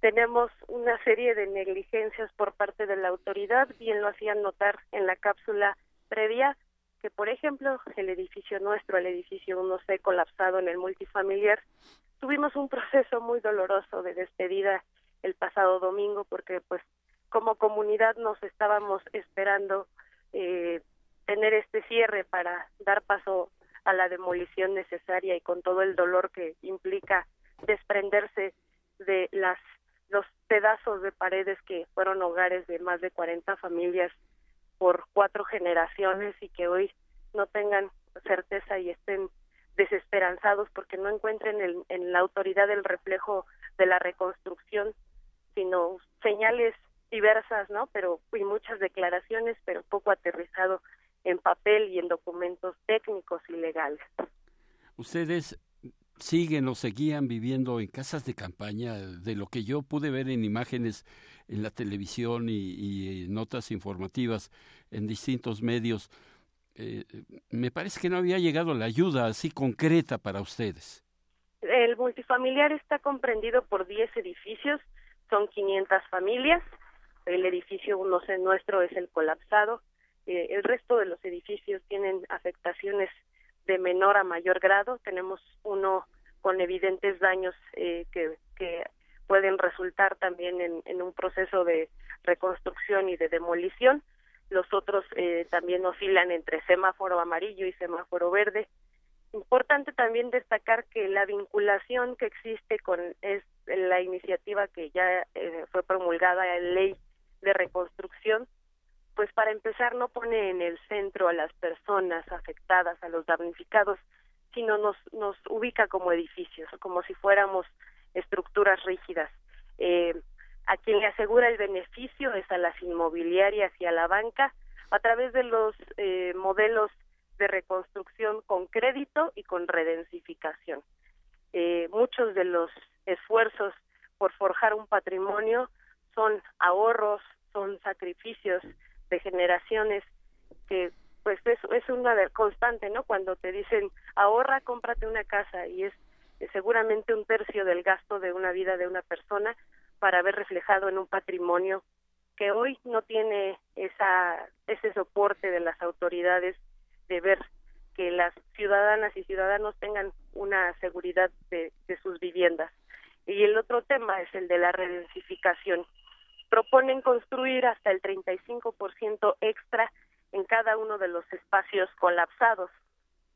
tenemos una serie de negligencias por parte de la autoridad, bien lo hacían notar en la cápsula previa, que por ejemplo el edificio nuestro, el edificio 1C colapsado en el multifamiliar, tuvimos un proceso muy doloroso de despedida el pasado domingo porque pues como comunidad nos estábamos esperando eh, tener este cierre para dar paso a la demolición necesaria y con todo el dolor que implica desprenderse de las los pedazos de paredes que fueron hogares de más de 40 familias por cuatro generaciones y que hoy no tengan certeza y estén desesperanzados porque no encuentren en, en la autoridad el reflejo de la reconstrucción, sino señales diversas, ¿no? Pero y muchas declaraciones, pero poco aterrizado en papel y en documentos técnicos y legales. Ustedes siguen o seguían viviendo en casas de campaña, de lo que yo pude ver en imágenes en la televisión y, notas informativas en distintos medios. Eh, me parece que no había llegado la ayuda así concreta para ustedes. El multifamiliar está comprendido por 10 edificios, son 500 familias el edificio no sé nuestro es el colapsado eh, el resto de los edificios tienen afectaciones de menor a mayor grado tenemos uno con evidentes daños eh, que, que pueden resultar también en, en, un proceso de reconstrucción y de demolición. Los otros eh, también oscilan entre semáforo amarillo y semáforo verde. Importante también destacar que la vinculación que existe con es la iniciativa que ya eh, fue promulgada en ley de reconstrucción, pues para empezar no pone en el centro a las personas afectadas, a los damnificados, sino nos, nos ubica como edificios, como si fuéramos estructuras rígidas. Eh, a quien le asegura el beneficio es a las inmobiliarias y a la banca a través de los eh, modelos de reconstrucción con crédito y con redensificación. Eh, muchos de los esfuerzos por forjar un patrimonio son ahorros, son sacrificios de generaciones que pues es, es una constante, ¿no? Cuando te dicen ahorra, cómprate una casa y es, seguramente un tercio del gasto de una vida de una persona para ver reflejado en un patrimonio que hoy no tiene esa ese soporte de las autoridades de ver que las ciudadanas y ciudadanos tengan una seguridad de, de sus viviendas. Y el otro tema es el de la redensificación proponen construir hasta el 35% extra en cada uno de los espacios colapsados.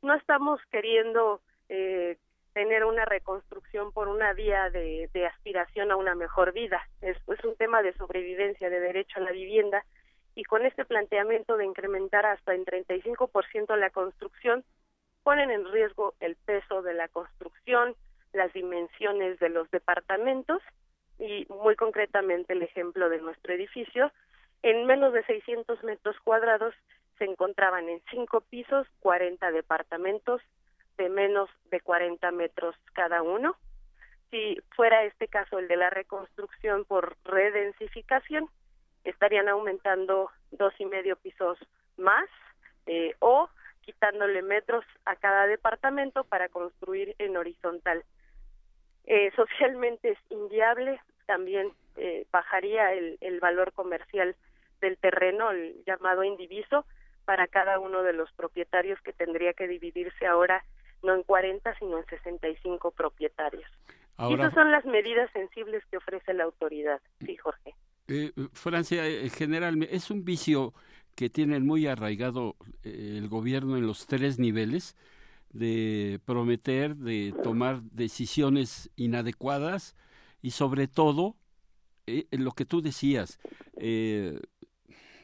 No estamos queriendo eh, tener una reconstrucción por una vía de, aspiración a una mejor vida. Es, un tema de sobrevivencia, de derecho a la vivienda, y con este planteamiento de incrementar hasta en 35% la construcción, ponen en riesgo el peso de la construcción, las dimensiones de los departamentos y muy concretamente el ejemplo de nuestro edificio, en menos de 600 metros cuadrados se encontraban en cinco pisos 40 departamentos de menos de 40 metros cada uno. Si fuera este caso el de la reconstrucción por redensificación, estarían aumentando dos y medio pisos más eh, o quitándole metros a cada departamento para construir en horizontal. Eh, socialmente es inviable, también eh, bajaría el, el valor comercial del terreno, el llamado indiviso, para cada uno de los propietarios que tendría que dividirse ahora no en 40, sino en 65 propietarios. y esas son las medidas sensibles que ofrece la autoridad. Sí, Jorge. Eh, Francia, eh, generalmente es un vicio que tiene muy arraigado eh, el gobierno en los tres niveles de prometer, de tomar decisiones inadecuadas y sobre todo eh, lo que tú decías, eh,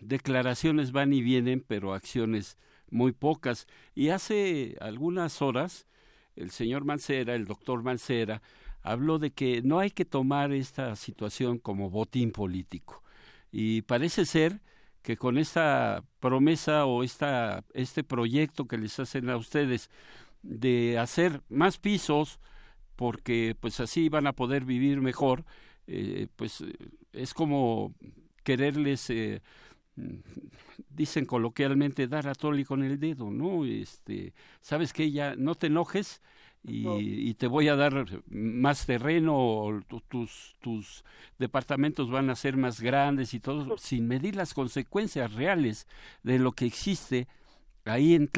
declaraciones van y vienen, pero acciones muy pocas. Y hace algunas horas el señor Mancera, el doctor Mancera, habló de que no hay que tomar esta situación como botín político. Y parece ser que con esta promesa o esta, este proyecto que les hacen a ustedes de hacer más pisos, porque pues así van a poder vivir mejor, eh, pues es como quererles, eh, dicen coloquialmente, dar a Toli con el dedo, ¿no? Este, sabes que ya no te enojes, y, te voy a dar más terreno, o tus, tus departamentos van a ser más grandes y todo, sin medir las consecuencias reales de lo que existe ahí en,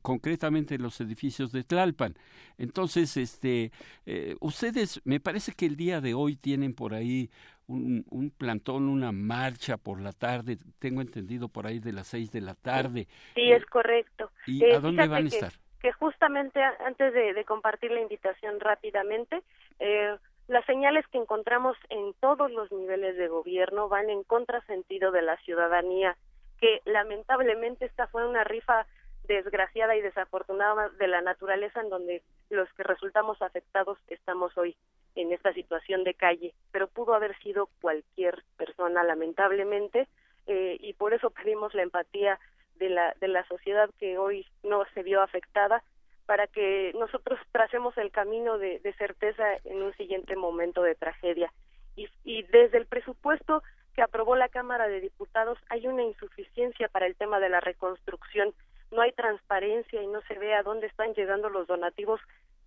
concretamente en los edificios de Tlalpan. Entonces, este, eh, ustedes, me parece que el día de hoy tienen por ahí un, un, plantón, una marcha por la tarde, tengo entendido por ahí de las seis de la tarde. Sí, es correcto. ¿Y a eh, dónde van a estar? Que justamente antes de, compartir la invitación rápidamente, eh, las señales que encontramos en todos los niveles de gobierno van en contrasentido de la ciudadanía, que lamentablemente esta fue una rifa desgraciada y desafortunada de la naturaleza en donde los que resultamos afectados estamos hoy en esta situación de calle, pero pudo haber sido cualquier persona lamentablemente eh, y por eso pedimos la empatía de la, de la sociedad que hoy no se vio afectada para que nosotros tracemos el camino de, certeza en un siguiente momento de tragedia. Y, desde el presupuesto que aprobó la Cámara de Diputados hay una insuficiencia para el tema de la reconstrucción. No hay transparencia y no se ve a dónde están llegando los donativos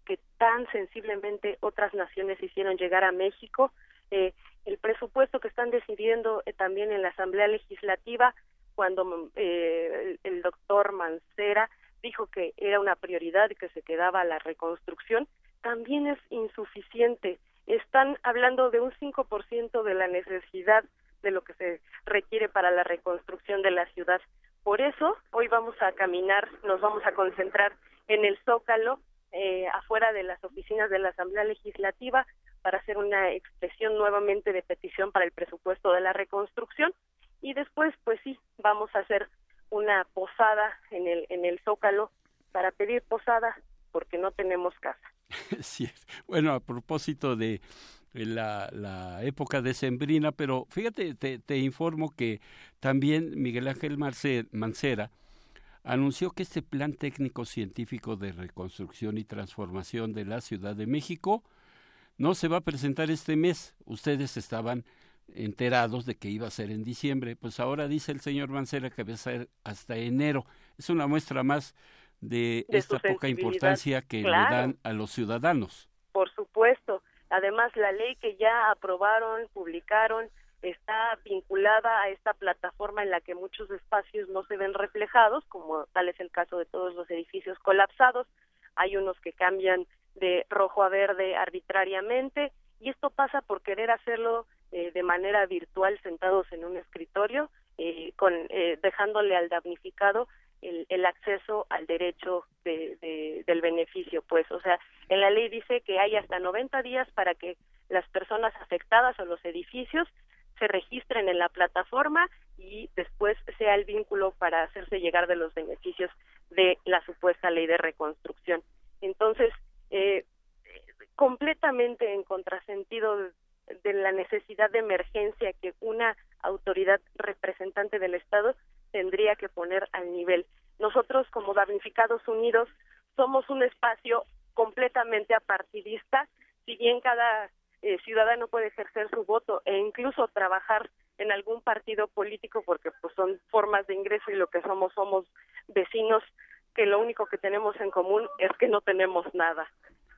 que tan sensiblemente otras naciones hicieron llegar a México. Eh, el presupuesto que están decidiendo eh, también en la Asamblea Legislativa cuando eh, el, doctor Mancera dijo que era una prioridad que se quedaba la reconstrucción, también es insuficiente. Están hablando de un 5% de la necesidad de lo que se requiere para la reconstrucción de la ciudad. Por eso, hoy vamos a caminar, nos vamos a concentrar en el Zócalo, eh, afuera de las oficinas de la Asamblea Legislativa, para hacer una expresión nuevamente de petición para el presupuesto de la reconstrucción y después pues sí vamos a hacer una posada en el en el Zócalo para pedir posada porque no tenemos casa. Bueno, a propósito de la, época decembrina, pero fíjate, te, te informo que también Miguel Ángel Mancera anunció que este plan técnico científico de reconstrucción y transformación de la Ciudad de México no se va a presentar este mes. Ustedes estaban enterados de que iba a ser en diciembre, pues ahora dice el señor Mancera que va a ser hasta enero. Es una muestra más de, esta poca importancia que le dan a los ciudadanos. Por supuesto. Además, la ley que ya aprobaron, publicaron, está vinculada a esta plataforma en la que muchos espacios no se ven reflejados, como tal es el caso de todos los edificios colapsados. Hay unos que cambian de rojo a verde arbitrariamente y esto pasa por querer hacerlo eh, de manera virtual sentados en un escritorio, eh, con, eh, dejándole al damnificado el, el acceso al derecho de, de, del beneficio. Pues, o sea, en la ley dice que hay hasta 90 días para que las personas afectadas o los edificios se registren en la plataforma y después sea el vínculo para hacerse llegar de los beneficios de la supuesta ley de reconstrucción. Entonces, eh, completamente en contrasentido de la necesidad de emergencia que una autoridad representante del Estado tendría que poner al nivel. Nosotros, como Damnificados Unidos, somos un espacio completamente apartidista, si bien cada eh, ciudadano puede ejercer su voto e incluso trabajar en algún partido político porque pues son formas de ingreso y lo que somos somos vecinos que lo único que tenemos en común es que no tenemos nada.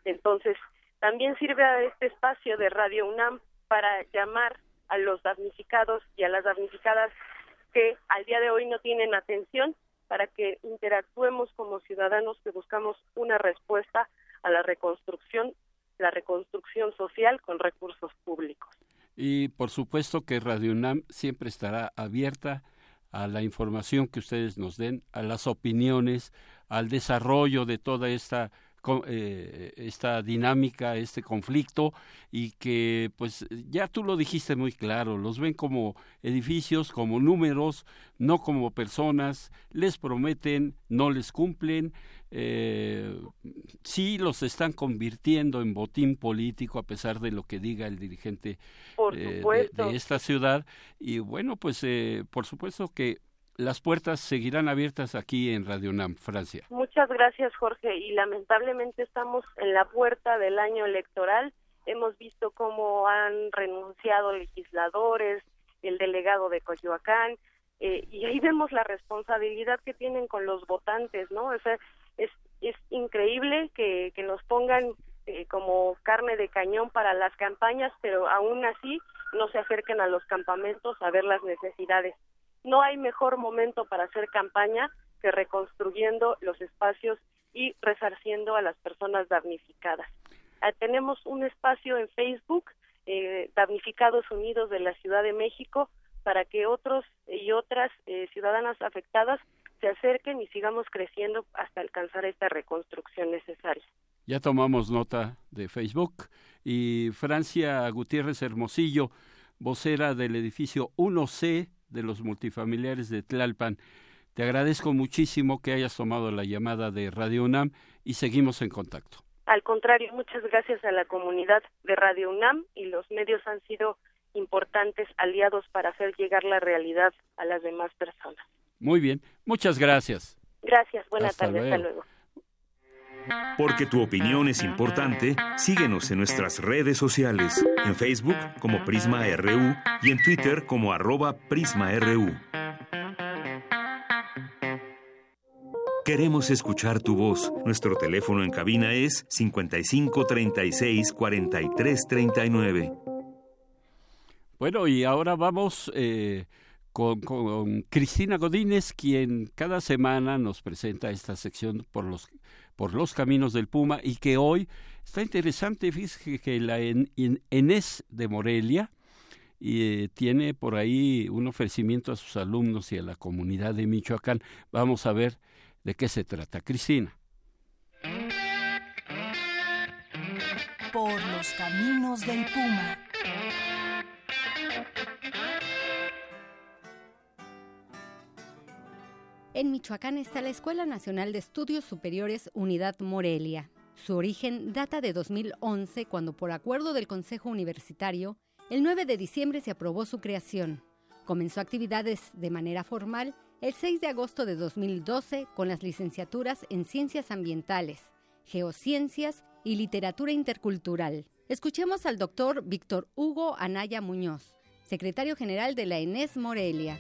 Entonces, también sirve a este espacio de Radio UNAM para llamar a los damnificados y a las damnificadas que al día de hoy no tienen atención para que interactuemos como ciudadanos que buscamos una respuesta a la reconstrucción, la reconstrucción social con recursos públicos. Y por supuesto que Radio UNAM siempre estará abierta a la información que ustedes nos den, a las opiniones, al desarrollo de toda esta esta dinámica, este conflicto y que pues ya tú lo dijiste muy claro, los ven como edificios, como números, no como personas, les prometen, no les cumplen, eh, sí los están convirtiendo en botín político a pesar de lo que diga el dirigente eh, de, esta ciudad y bueno pues eh, por supuesto que las puertas seguirán abiertas aquí en Radio NAM, Francia. Muchas gracias, Jorge. Y lamentablemente estamos en la puerta del año electoral. Hemos visto cómo han renunciado legisladores, el delegado de Coyoacán, eh, y ahí vemos la responsabilidad que tienen con los votantes, ¿no? O sea, es, es increíble que, que nos pongan eh, como carne de cañón para las campañas, pero aún así no se acerquen a los campamentos a ver las necesidades no hay mejor momento para hacer campaña que reconstruyendo los espacios y resarciendo a las personas damnificadas. Ah, tenemos un espacio en Facebook, eh, Damnificados Unidos de la Ciudad de México, para que otros y otras eh, ciudadanas afectadas se acerquen y sigamos creciendo hasta alcanzar esta reconstrucción necesaria. Ya tomamos nota de Facebook y Francia Gutiérrez Hermosillo, vocera del edificio 1C de los multifamiliares de Tlalpan. Te agradezco muchísimo que hayas tomado la llamada de Radio UNAM y seguimos en contacto. Al contrario, muchas gracias a la comunidad de Radio UNAM y los medios han sido importantes aliados para hacer llegar la realidad a las demás personas. Muy bien, muchas gracias. Gracias, buenas tardes, hasta luego. Porque tu opinión es importante, síguenos en nuestras redes sociales, en Facebook como Prisma RU y en Twitter como arroba PrismaRU. Queremos escuchar tu voz. Nuestro teléfono en cabina es 55 36 43 39. Bueno, y ahora vamos eh, con, con, Cristina Godínez, quien cada semana nos presenta esta sección por los por los caminos del Puma y que hoy está interesante, fíjese que la en, ENES de Morelia eh, tiene por ahí un ofrecimiento a sus alumnos y a la comunidad de Michoacán. Vamos a ver de qué se trata. Cristina. Por los caminos del Puma. En Michoacán está la Escuela Nacional de Estudios Superiores Unidad Morelia. Su origen data de 2011, cuando por acuerdo del Consejo Universitario, el 9 de diciembre se aprobó su creación. Comenzó actividades de manera formal el 6 de agosto de 2012 con las licenciaturas en Ciencias Ambientales, Geociencias y Literatura Intercultural. Escuchemos al doctor Víctor Hugo Anaya Muñoz, secretario general de la ENES Morelia.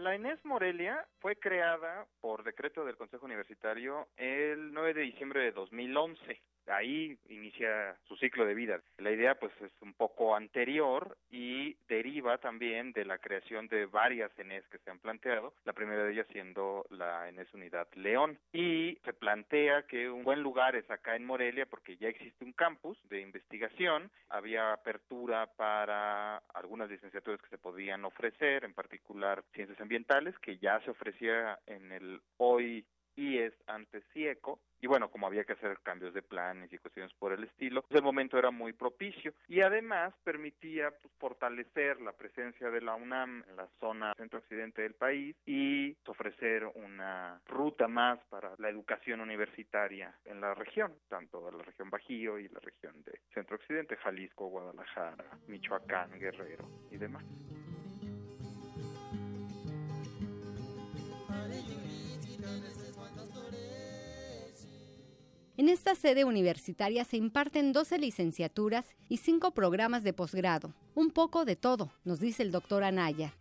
La Inés Morelia fue creada por decreto del Consejo Universitario el 9 de diciembre de 2011 ahí inicia su ciclo de vida. La idea pues es un poco anterior y deriva también de la creación de varias ENES que se han planteado, la primera de ellas siendo la ENES Unidad León. Y se plantea que un buen lugar es acá en Morelia porque ya existe un campus de investigación, había apertura para algunas licenciaturas que se podían ofrecer, en particular ciencias ambientales, que ya se ofrecía en el hoy IES antes CIECO, y bueno, como había que hacer cambios de planes y cuestiones por el estilo, pues el momento era muy propicio y además permitía pues, fortalecer la presencia de la UNAM en la zona centro-occidente del país y ofrecer una ruta más para la educación universitaria en la región, tanto en la región Bajío y la región de centro-occidente, Jalisco, Guadalajara, Michoacán, Guerrero y demás. En esta sede universitaria se imparten 12 licenciaturas y 5 programas de posgrado. Un poco de todo, nos dice el doctor Anaya.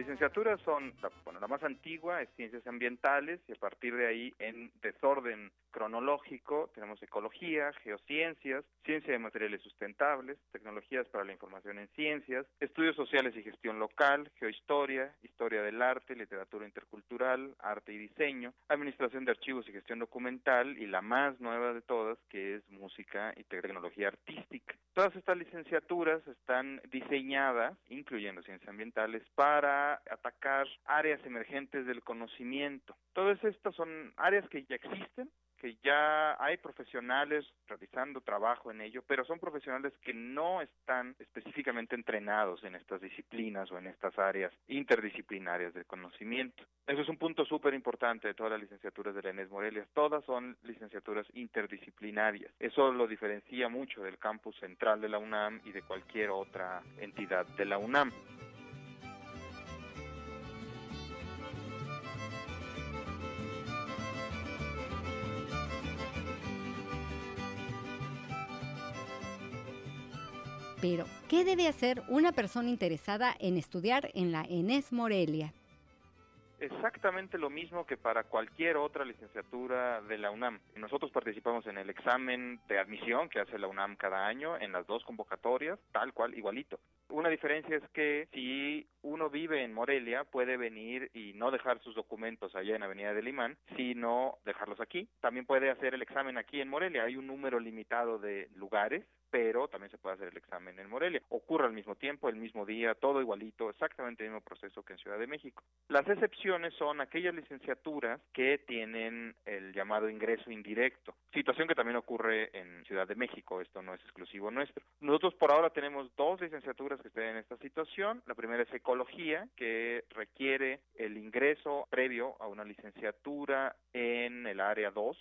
Licenciaturas son, bueno, la más antigua es ciencias ambientales y a partir de ahí en desorden cronológico tenemos ecología, geociencias, ciencia de materiales sustentables, tecnologías para la información en ciencias, estudios sociales y gestión local, geohistoria, historia del arte, literatura intercultural, arte y diseño, administración de archivos y gestión documental y la más nueva de todas que es música y tecnología artística. Todas estas licenciaturas están diseñadas, incluyendo ciencias ambientales, para atacar áreas emergentes del conocimiento. Todas estas son áreas que ya existen, que ya hay profesionales realizando trabajo en ello, pero son profesionales que no están específicamente entrenados en estas disciplinas o en estas áreas interdisciplinarias del conocimiento. Eso es un punto súper importante de todas las licenciaturas de la ENES Morelia. Todas son licenciaturas interdisciplinarias. Eso lo diferencia mucho del campus central de la UNAM y de cualquier otra entidad de la UNAM. Pero, ¿qué debe hacer una persona interesada en estudiar en la ENES Morelia? exactamente lo mismo que para cualquier otra licenciatura de la UNAM. Nosotros participamos en el examen de admisión que hace la UNAM cada año en las dos convocatorias, tal cual, igualito. Una diferencia es que si uno vive en Morelia, puede venir y no dejar sus documentos allá en Avenida del Imán, sino dejarlos aquí. También puede hacer el examen aquí en Morelia. Hay un número limitado de lugares pero también se puede hacer el examen en Morelia. Ocurre al mismo tiempo, el mismo día, todo igualito, exactamente el mismo proceso que en Ciudad de México. Las excepciones son aquellas licenciaturas que tienen el llamado ingreso indirecto, situación que también ocurre en Ciudad de México, esto no es exclusivo nuestro. Nosotros por ahora tenemos dos licenciaturas que están en esta situación. La primera es ecología, que requiere el ingreso previo a una licenciatura en el área 2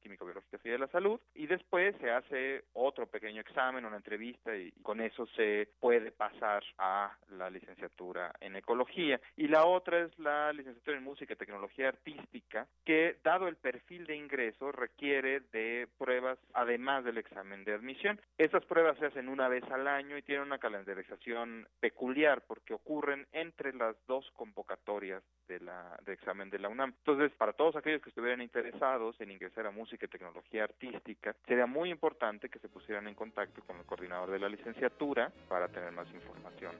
químico biológica y de la salud y después se hace otro pequeño examen, una entrevista y con eso se puede pasar a la licenciatura en ecología y la otra es la licenciatura en música y tecnología artística que dado el perfil de ingreso requiere de pruebas además del examen de admisión. Estas pruebas se hacen una vez al año y tienen una calendarización peculiar porque ocurren entre las dos convocatorias de la de examen de la UNAM. Entonces, para todos aquellos que estuvieran interesados en ingresar a música y tecnología artística, sería muy importante que se pusieran en contacto con el coordinador de la licenciatura para tener más información.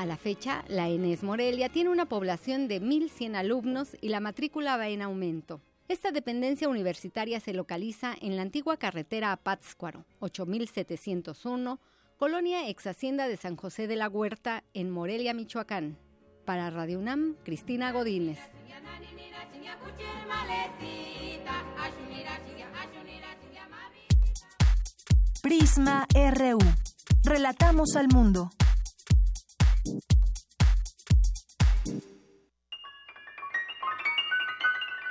A la fecha, la ENES Morelia tiene una población de 1.100 alumnos y la matrícula va en aumento. Esta dependencia universitaria se localiza en la antigua carretera a Pátzcuaro, 8701, Colonia Ex Hacienda de San José de la Huerta, en Morelia, Michoacán. Para Radio UNAM, Cristina Godínez. Prisma RU. Relatamos al mundo.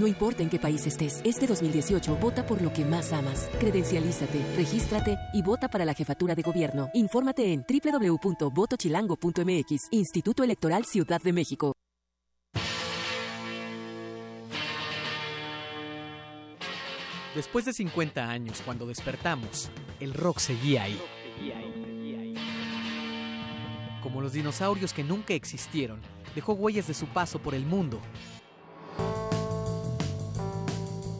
No importa en qué país estés, este 2018 vota por lo que más amas. Credencialízate, regístrate y vota para la jefatura de gobierno. Infórmate en www.votochilango.mx, Instituto Electoral Ciudad de México. Después de 50 años, cuando despertamos, el rock seguía ahí. Como los dinosaurios que nunca existieron, dejó huellas de su paso por el mundo.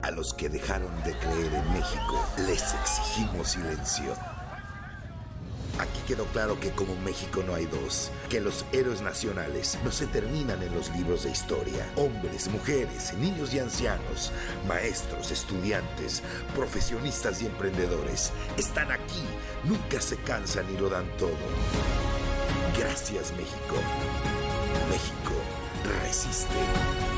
A los que dejaron de creer en México, les exigimos silencio. Aquí quedó claro que como México no hay dos, que los héroes nacionales no se terminan en los libros de historia. Hombres, mujeres, niños y ancianos, maestros, estudiantes, profesionistas y emprendedores están aquí, nunca se cansan y lo dan todo. Gracias México. México resiste.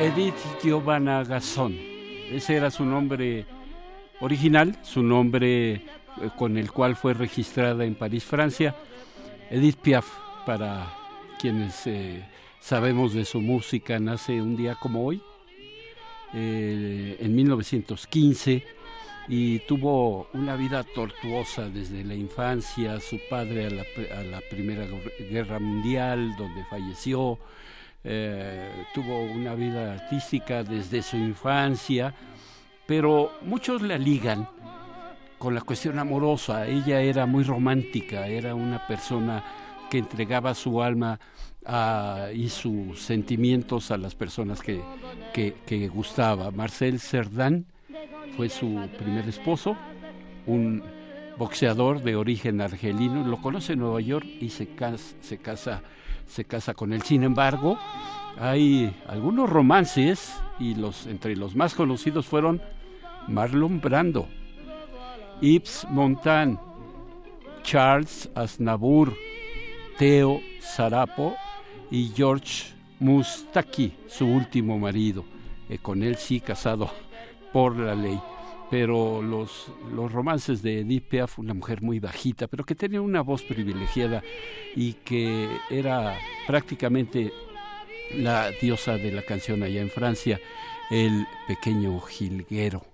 Edith Giovanna Gasson. Ese era su nombre original, su nombre eh, con el cual fue registrada en París, Francia. Edith Piaf, para quienes eh, sabemos de su música, nace un día como hoy, eh, en 1915, y tuvo una vida tortuosa desde la infancia, su padre a la, a la Primera Guerra Mundial, donde falleció, eh, tuvo una vida artística desde su infancia, pero muchos la ligan con la cuestión amorosa. Ella era muy romántica, era una persona que entregaba su alma a, y sus sentimientos a las personas que, que, que gustaba. Marcel Cerdán fue su primer esposo, un boxeador de origen argelino, lo conoce en Nueva York y se casa, se casa, se casa con él. Sin embargo, hay algunos romances y los entre los más conocidos fueron Marlon Brando, Yves Montand, Charles Aznavour, Theo Sarapo y George Mustaki, su último marido. Con él sí casado por la ley. Pero los, los romances de Edith Piaf, una mujer muy bajita, pero que tenía una voz privilegiada y que era prácticamente la diosa de la canción allá en Francia, el pequeño jilguero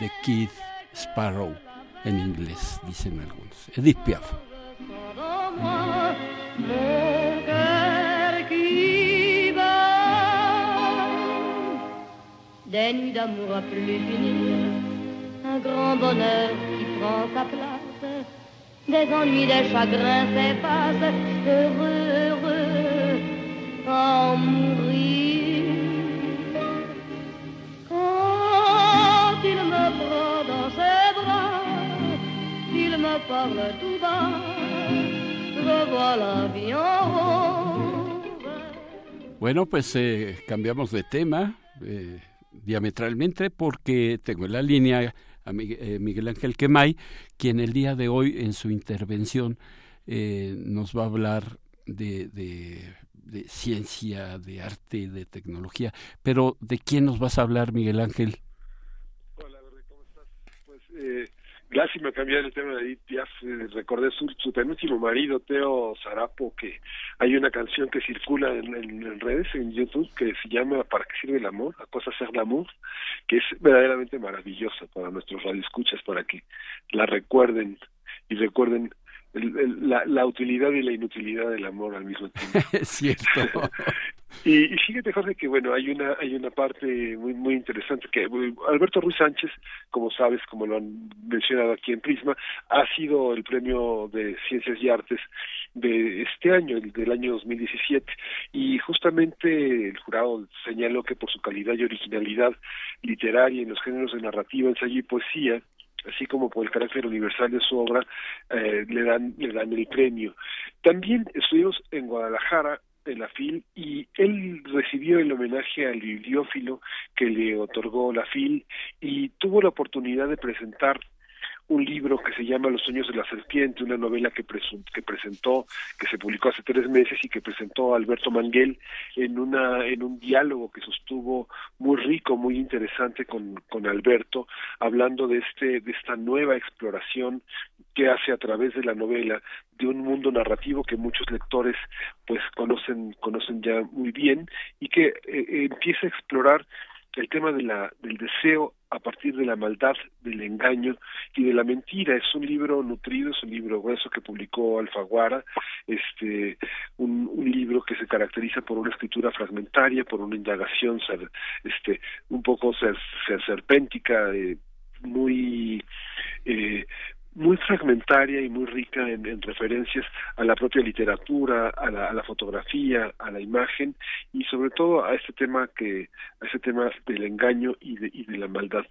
de Keith Sparrow en inglés, dicen algunos. Edith Piaf. Des nuits d'amour à plus finir, un grand bonheur qui prend sa place, des ennuis, des chagrins s'effacent, heureux, heureux, en mourir. Quand il me prend dans ses bras, il me parle tout bas, je vois la vie en rose. Bueno, pues eh, cambiamos de tema. Eh, diametralmente porque tengo en la línea a eh, Miguel Ángel Quemay, quien el día de hoy en su intervención eh, nos va a hablar de, de, ciencia, de arte, de tecnología. Pero ¿de quién nos vas a hablar, Miguel Ángel? Hola, ¿cómo estás? Pues eh, Lástima cambiar el tema de Edith Piaf. Eh, recordé su, su, penúltimo marido, Teo Zarapo, que hay una canción que circula en, redes, en YouTube, que se llama ¿Para qué sirve el amor? A cosa hacer el amor, que es verdaderamente maravillosa para nuestros radioescuchas, para que la recuerden y recuerden la, la, utilidad y la inutilidad del amor al mismo tiempo. Es cierto. y, y, fíjate, Jorge, que bueno, hay una hay una parte muy muy interesante que Alberto Ruiz Sánchez, como sabes, como lo han mencionado aquí en Prisma, ha sido el premio de Ciencias y Artes de este año, del año 2017, y justamente el jurado señaló que por su calidad y originalidad literaria en los géneros de narrativa, ensayo y poesía, así como por el carácter universal de su obra, eh, le dan le dan el premio. También estuvimos en Guadalajara en la FIL y él recibió el homenaje al bibliófilo que le otorgó la FIL y tuvo la oportunidad de presentar un libro que se llama Los sueños de la serpiente, una novela que, que presentó, que se publicó hace tres meses y que presentó Alberto Manguel en una en un diálogo que sostuvo muy rico, muy interesante con, con Alberto, hablando de este de esta nueva exploración que hace a través de la novela de un mundo narrativo que muchos lectores pues conocen conocen ya muy bien y que eh, empieza a explorar el tema de la, del deseo a partir de la maldad, del engaño y de la mentira. Es un libro nutrido, es un libro grueso que publicó Alfaguara, este, un, libro que se caracteriza por una escritura fragmentaria, por una indagación este, un poco ser, serpéntica, eh, muy eh, muy fragmentaria y muy rica en, referencias a la propia literatura, a la, fotografía, a la imagen y sobre todo a este tema que a ese tema del engaño y de, y de la maldad.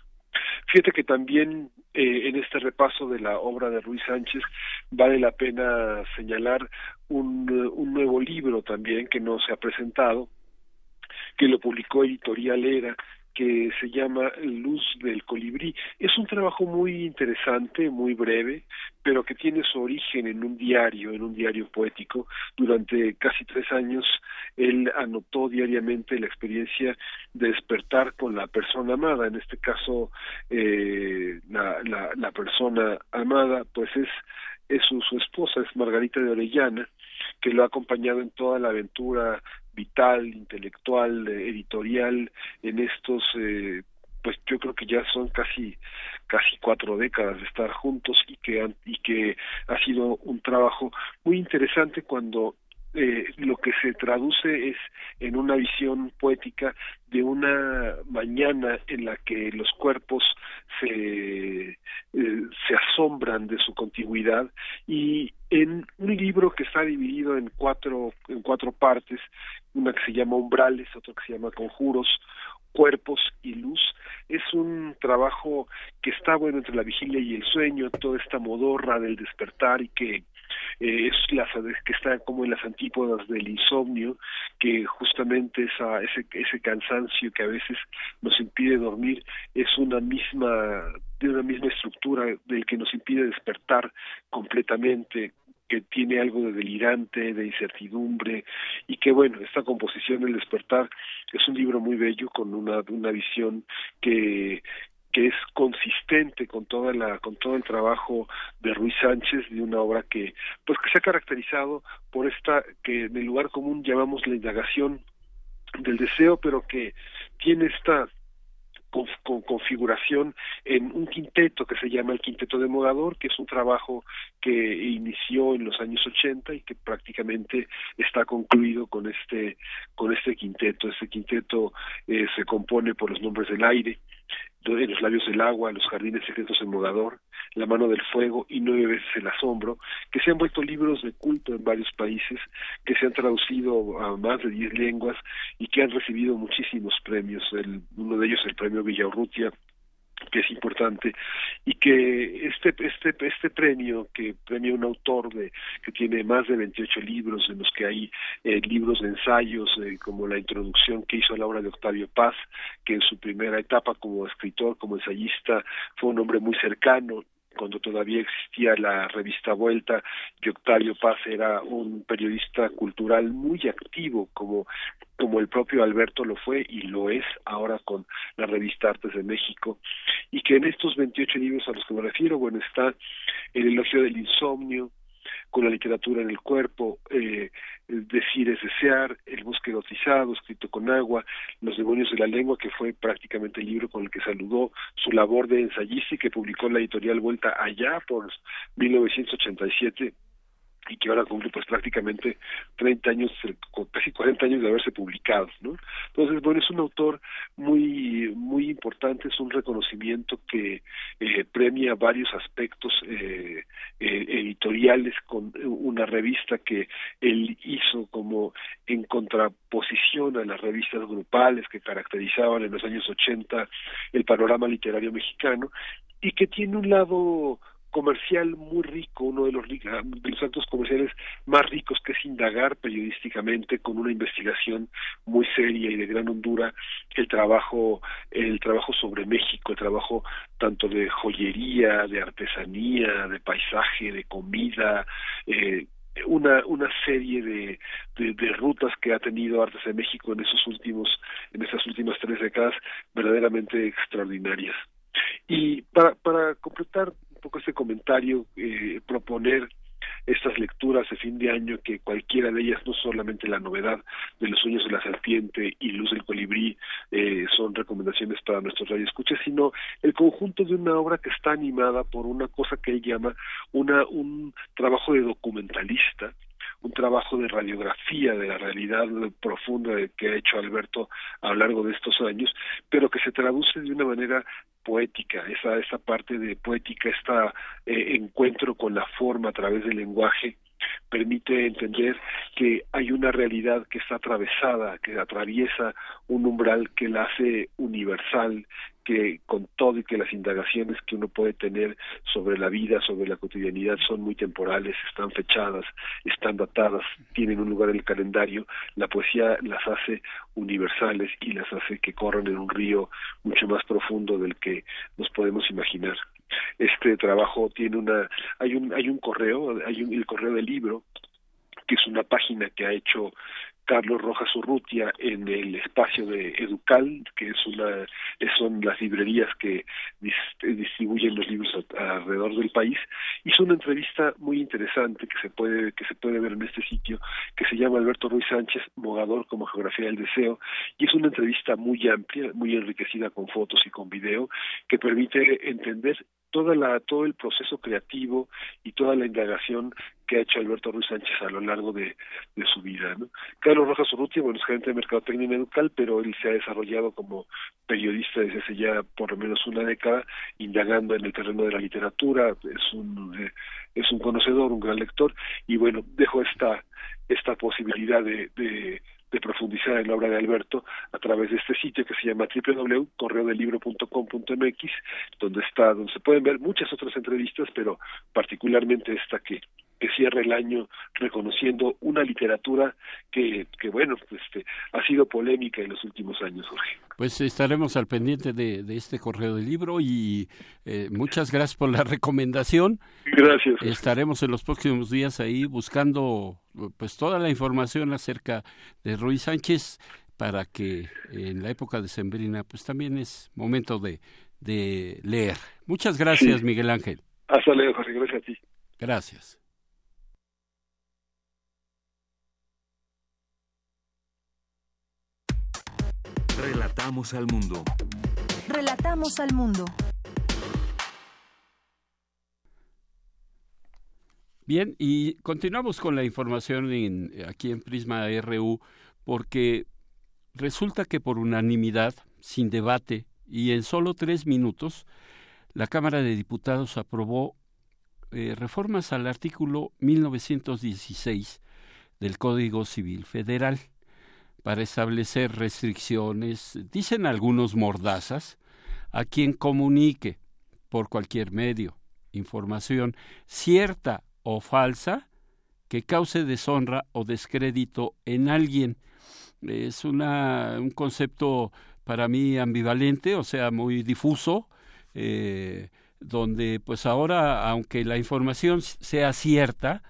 Fíjate que también eh, en este repaso de la obra de Ruiz Sánchez vale la pena señalar un, un nuevo libro también que no se ha presentado, que lo publicó Editorial Era que se llama Luz del Colibrí. Es un trabajo muy interesante, muy breve, pero que tiene su origen en un diario, en un diario poético. Durante casi tres años él anotó diariamente la experiencia de despertar con la persona amada, en este caso eh, la, persona amada pues es es su, su, esposa, es Margarita de Orellana, que lo ha acompañado en toda la aventura vital, intelectual, eh, editorial en estos eh, pues yo creo que ya son casi casi cuatro décadas de estar juntos y que y que ha sido un trabajo muy interesante cuando eh, lo que se traduce es en una visión poética de una mañana en la que los cuerpos se, eh, se asombran de su contigüidad y en un libro que está dividido en cuatro en cuatro partes una que se llama umbrales otro que se llama conjuros cuerpos y luz es un trabajo que está bueno entre la vigilia y el sueño toda esta modorra del despertar y que eh, es la que está como en las antípodas del insomnio que justamente esa ese ese cansancio que a veces nos impide dormir es una misma de una misma estructura del que nos impide despertar completamente que tiene algo de delirante, de incertidumbre, y que bueno, esta composición El despertar es un libro muy bello con una, una visión que, que es consistente con toda la con todo el trabajo de Ruiz Sánchez de una obra que pues que se ha caracterizado por esta que en el lugar común llamamos la indagación del deseo pero que tiene esta con, configuración en un quinteto que se llama el Quinteto de Mogador, que es un trabajo que inició en los años 80 y que prácticamente está concluido con este con este quinteto. Este quinteto eh, se compone por los nombres del aire en los labios del agua, los jardines secretos del Mogador, La mano del fuego y Nueve veces el asombro, que se han vuelto libros de culto en varios países, que se han traducido a más de diez lenguas y que han recibido muchísimos premios. Uno de ellos el premio Villaurrutia que es importante y que este este este premio que premia un autor de que tiene más de 28 libros en los que hay eh, libros de ensayos eh, como la introducción que hizo a la obra de Octavio Paz que en su primera etapa como escritor como ensayista fue un hombre muy cercano cuando todavía existía la revista Vuelta y Octavio Paz era un periodista cultural muy activo como como el propio Alberto lo fue y lo es ahora con la revista Artes de México. Y que en estos 28 libros a los que me refiero bueno está el elogio del insomnio con la literatura en el cuerpo, eh, Decir es desear, El bosque erotizado, escrito con agua, Los demonios de la lengua, que fue prácticamente el libro con el que saludó su labor de ensayista y que publicó la editorial Vuelta allá por 1987 y que ahora cumple pues prácticamente 30 años, casi 40 años de haberse publicado, ¿no? Entonces, bueno, es un autor muy muy importante, es un reconocimiento que eh, premia varios aspectos eh, eh, editoriales con una revista que él hizo como en contraposición a las revistas grupales que caracterizaban en los años 80 el panorama literario mexicano y que tiene un lado comercial muy rico, uno de los, de los actos comerciales más ricos que es indagar periodísticamente con una investigación muy seria y de gran hondura el trabajo el trabajo sobre México, el trabajo tanto de joyería, de artesanía, de paisaje, de comida, eh, una una serie de, de, de, rutas que ha tenido Artes de México en esos últimos en esas últimas tres décadas verdaderamente extraordinarias. Y para para completar poco este comentario, eh, proponer estas lecturas de fin de año que cualquiera de ellas, no solamente la novedad de los sueños de la serpiente y luz del colibrí, eh, son recomendaciones para nuestros radioescuchas, sino el conjunto de una obra que está animada por una cosa que él llama una, un trabajo de documentalista, un trabajo de radiografía de la realidad profunda que ha hecho Alberto a lo largo de estos años, pero que se traduce de una manera poética, esa, esa parte de poética, este encuentro con la forma a través del lenguaje, permite entender que hay una realidad que está atravesada, que atraviesa un umbral que la hace universal, que con todo y que las indagaciones que uno puede tener sobre la vida, sobre la cotidianidad son muy temporales, están fechadas, están datadas, tienen un lugar en el calendario, la poesía las hace universales y las hace que corran en un río mucho más profundo del que nos podemos imaginar. Este trabajo tiene una hay un hay un correo, hay un el correo del libro que es una página que ha hecho Carlos Rojas Urrutia en el espacio de Educal, que es una son las librerías que distribuyen los libros alrededor del país, hizo una entrevista muy interesante que se puede que se puede ver en este sitio que se llama Alberto Ruiz Sánchez Mogador como geografía del deseo y es una entrevista muy amplia, muy enriquecida con fotos y con video que permite entender toda la, todo el proceso creativo y toda la indagación que ha hecho Alberto Ruiz Sánchez a lo largo de, de su vida. ¿no? Carlos Rojas Urrutia, bueno, es gerente de Mercadotecnia y Educal, pero él se ha desarrollado como periodista desde hace ya por lo menos una década, indagando en el terreno de la literatura, es un, eh, es un conocedor, un gran lector, y bueno, dejo esta, esta posibilidad de, de de profundizar en la obra de Alberto a través de este sitio que se llama www.correodelibro.com.mx, donde está, donde se pueden ver muchas otras entrevistas, pero particularmente esta que, que cierra el año reconociendo una literatura que, que bueno, este, ha sido polémica en los últimos años, Jorge. Pues estaremos al pendiente de, de este correo del libro y eh, muchas gracias por la recomendación. Gracias. Estaremos en los próximos días ahí buscando pues toda la información acerca de Ruiz Sánchez para que en la época de Sembrina pues también es momento de, de leer. Muchas gracias, Miguel Ángel. Hasta luego, Jorge. Gracias a ti. Gracias. Relatamos al mundo. Relatamos al mundo. Bien, y continuamos con la información en, aquí en Prisma RU, porque resulta que por unanimidad, sin debate, y en solo tres minutos la Cámara de Diputados aprobó eh, reformas al artículo 1916 del Código Civil Federal para establecer restricciones, dicen algunos mordazas, a quien comunique por cualquier medio información cierta o falsa que cause deshonra o descrédito en alguien. Es una, un concepto para mí ambivalente, o sea, muy difuso, eh, donde pues ahora, aunque la información sea cierta,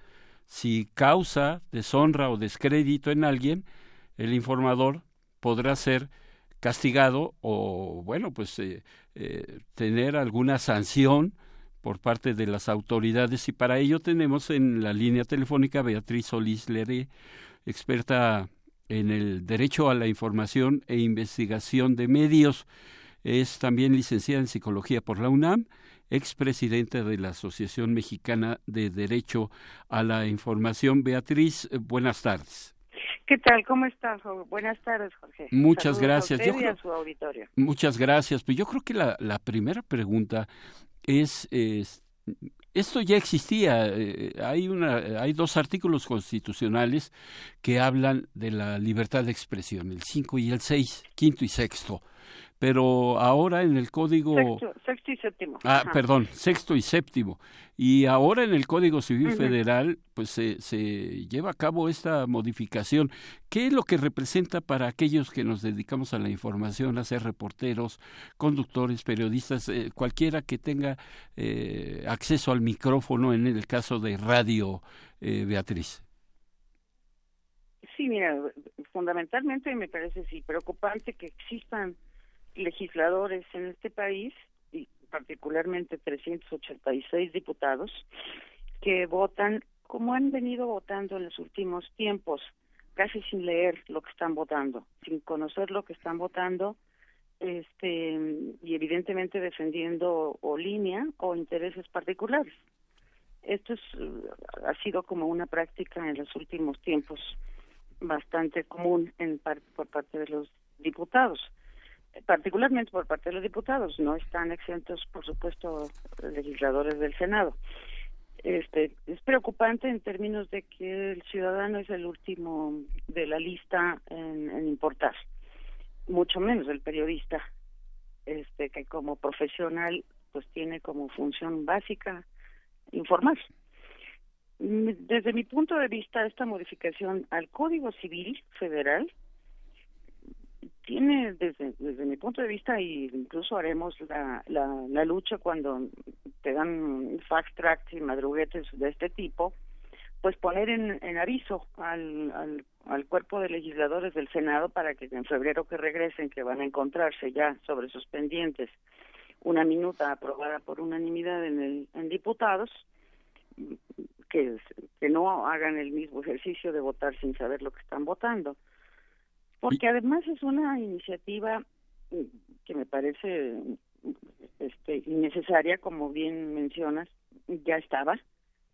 si causa deshonra o descrédito en alguien, el informador podrá ser castigado o, bueno, pues eh, eh, tener alguna sanción por parte de las autoridades y para ello tenemos en la línea telefónica Beatriz Solís Leré, experta en el derecho a la información e investigación de medios. Es también licenciada en psicología por la UNAM, expresidenta de la Asociación Mexicana de Derecho a la Información. Beatriz, buenas tardes. ¿Qué tal? ¿Cómo estás? Buenas tardes, Jorge. Muchas gracias. A usted y a su auditorio. Muchas gracias. Pues yo creo que la, la primera pregunta es, esto ya existía. Eh, hay, una, hay dos artículos constitucionales que hablan de la libertad de expresión, el 5 y el 6, quinto y sexto pero ahora en el código sexto, y séptimo. Ah perdón sexto y séptimo. Y ahora en el código civil federal pues se, se lleva a cabo esta modificación. Qué es lo que representa para aquellos que nos dedicamos a la información a ser reporteros conductores periodistas eh, cualquiera que tenga eh, acceso al micrófono en el caso de radio eh, Beatriz sí mira fundamentalmente me parece sí preocupante que existan legisladores en este país, y particularmente 386 diputados, que votan como han venido votando en los últimos tiempos, casi sin leer lo que están votando, sin conocer lo que están votando, este y evidentemente defendiendo o línea o intereses particulares. Esto es, ha sido como una práctica en los últimos tiempos bastante común en por parte de los diputados particularmente por parte de los diputados, no están exentos, por supuesto, legisladores del Senado. Este, es preocupante en términos de que el ciudadano es el último de la lista en, en importar, mucho menos el periodista, este, que como profesional pues tiene como función básica informar. Desde mi punto de vista, esta modificación al Código Civil Federal tiene desde, desde mi punto de vista y incluso haremos la, la, lucha cuando te dan fast tracks y madruguetes de este tipo pues poner en, en aviso al, al, al, cuerpo de legisladores del Senado para que en febrero que regresen que van a encontrarse ya sobre sus pendientes una minuta aprobada por unanimidad en el en diputados que que no hagan el mismo ejercicio de votar sin saber lo que están votando porque además es una iniciativa mm, que me parece este innecesaria como bien mencionas ya estaba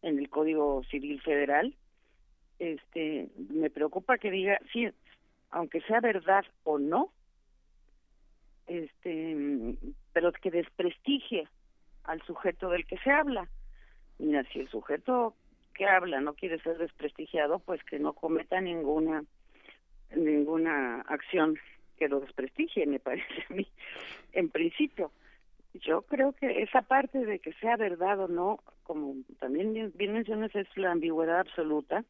en el Código Civil Federal. Este me preocupa que diga sí aunque sea verdad o no este pero que desprestigie al sujeto del que se habla. Mira si el sujeto que habla no quiere ser desprestigiado pues que no cometa ninguna ninguna acción que lo desprestigie, me parece a mí, en principio. Yo creo que esa parte de que sea verdad o no, como también bien, mencionas, es la ambigüedad absoluta,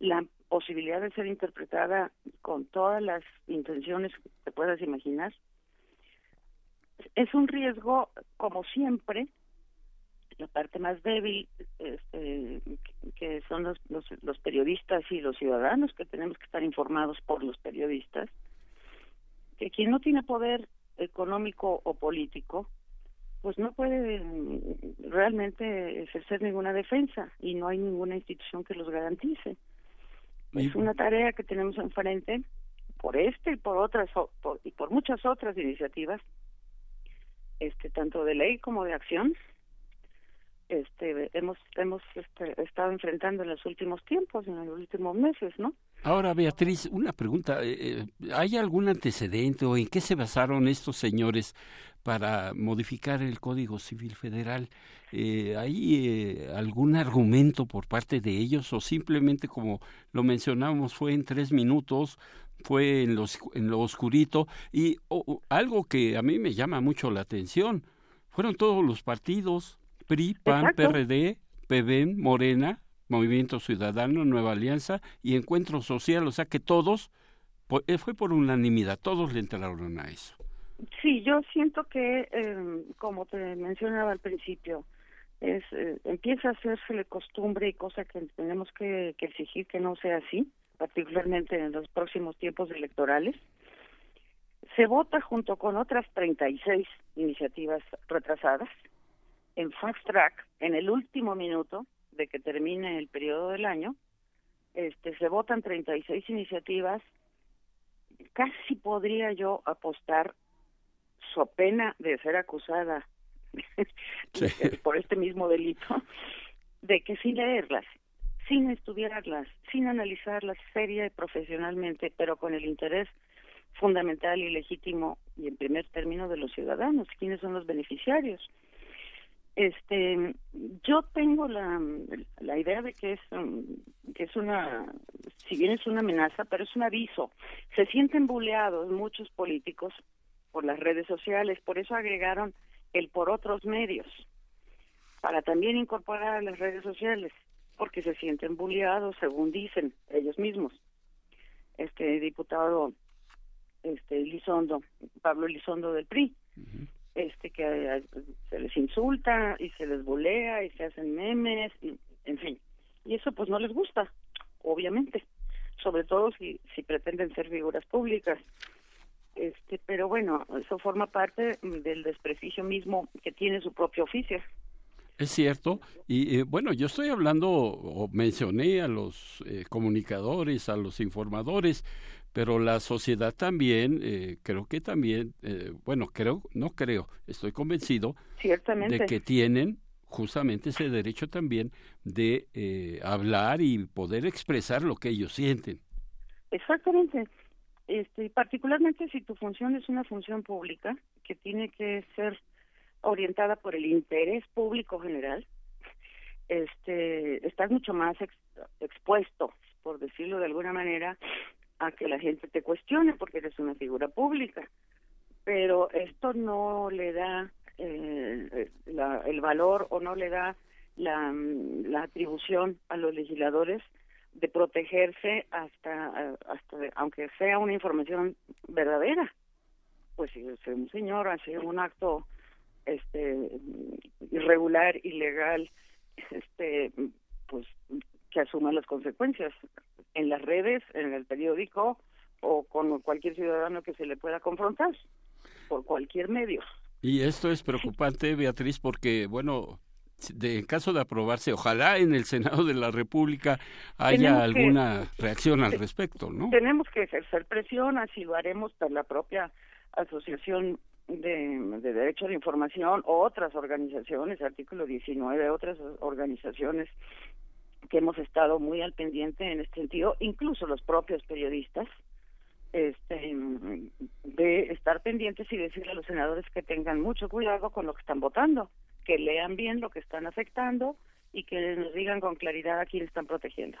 la posibilidad de ser interpretada con todas las intenciones que te puedas imaginar. Es un riesgo, como siempre, la parte más débil, este, que son los, los, periodistas y los ciudadanos, que tenemos que estar informados por los periodistas, que quien no tiene poder económico o político, pues no puede realmente ejercer ninguna defensa y no hay ninguna institución que los garantice. Es una tarea que tenemos enfrente por este y por otras y por muchas otras iniciativas, este tanto de ley como de acción, este hemos hemos este, estado enfrentando en los últimos tiempos, en los últimos meses, ¿no? Ahora, Beatriz, una pregunta. Eh, eh, ¿Hay algún antecedente o en qué se basaron estos señores para modificar el Código Civil Federal? Eh, ¿Hay algún argumento por parte de ellos o simplemente, como lo mencionamos, fue en tres minutos, fue en, los, en lo oscurito? Y algo que a mí me llama mucho la atención, fueron todos los partidos, PRI, PAN, PRD, PBM, Morena, Movimiento Ciudadano, Nueva Alianza y Encuentro Social, o sea que todos, eh, fue por unanimidad, todos le entraron a eso. Sí, yo siento que, eh, como te mencionaba al principio, es eh, empieza a hacerse la costumbre y cosa que tenemos que, que exigir que no sea así, particularmente en los próximos tiempos electorales. Se vota junto con otras 36 iniciativas retrasadas en fast track en el último minuto de que termine el periodo del año, este, se votan 36 iniciativas. Casi podría yo apostar, so pena de ser acusada por este mismo delito, de que sin leerlas, sin estudiarlas, sin analizarlas seria y profesionalmente, pero con el interés fundamental y legítimo y en primer término de los ciudadanos, quiénes son los beneficiarios este yo tengo la, la idea de que es um, que es una si bien es una amenaza pero es un aviso. Se sienten buleados muchos políticos por las redes sociales por eso agregaron el por otros medios para también incorporar a las redes sociales porque se sienten buleados según dicen ellos mismos. Este diputado este Lizondo Pablo Lizondo del PRI este que eh, se les insulta y se les bolea y se hacen memes y, en fin. Y eso pues no les gusta obviamente. Sobre todo si si pretenden ser figuras públicas. Este pero bueno eso forma parte del desprestigio mismo que tiene su propio oficio. Es cierto. Y eh, bueno, yo estoy hablando o mencioné a los eh, comunicadores, a los informadores, pero la sociedad también, eh, creo que también, eh, bueno, creo, no creo, estoy convencido de que tienen justamente ese derecho también de eh, hablar y poder expresar lo que ellos sienten. Exactamente. Este, particularmente si tu función es una función pública que tiene que ser orientada por el interés público general, este, estás mucho más expuesto, por decirlo de alguna manera, a que la gente te cuestione porque eres una figura pública. Pero esto no le da eh, el valor o no le da la, la atribución a los legisladores de protegerse hasta, hasta aunque sea una información verdadera. Pues si un señor hace un acto este irregular, ilegal, este pues que asuma las consecuencias en las redes, en el periódico o con cualquier ciudadano que se le pueda confrontar por cualquier medio. Y esto es preocupante, Beatriz, porque, bueno, de, en caso de aprobarse, ojalá en el Senado de la República haya alguna reacción al respecto, ¿no? Tenemos que ejercer presión, así lo haremos por la propia Asociación de, de Derecho la Información, otras organizaciones, artículo 19, otras organizaciones que hemos estado muy al pendiente en este sentido, incluso los propios periodistas, este, de estar pendientes y decirle a los senadores que tengan mucho cuidado con lo que están votando, que lean bien lo que están afectando y que nos digan con claridad a quién están protegiendo.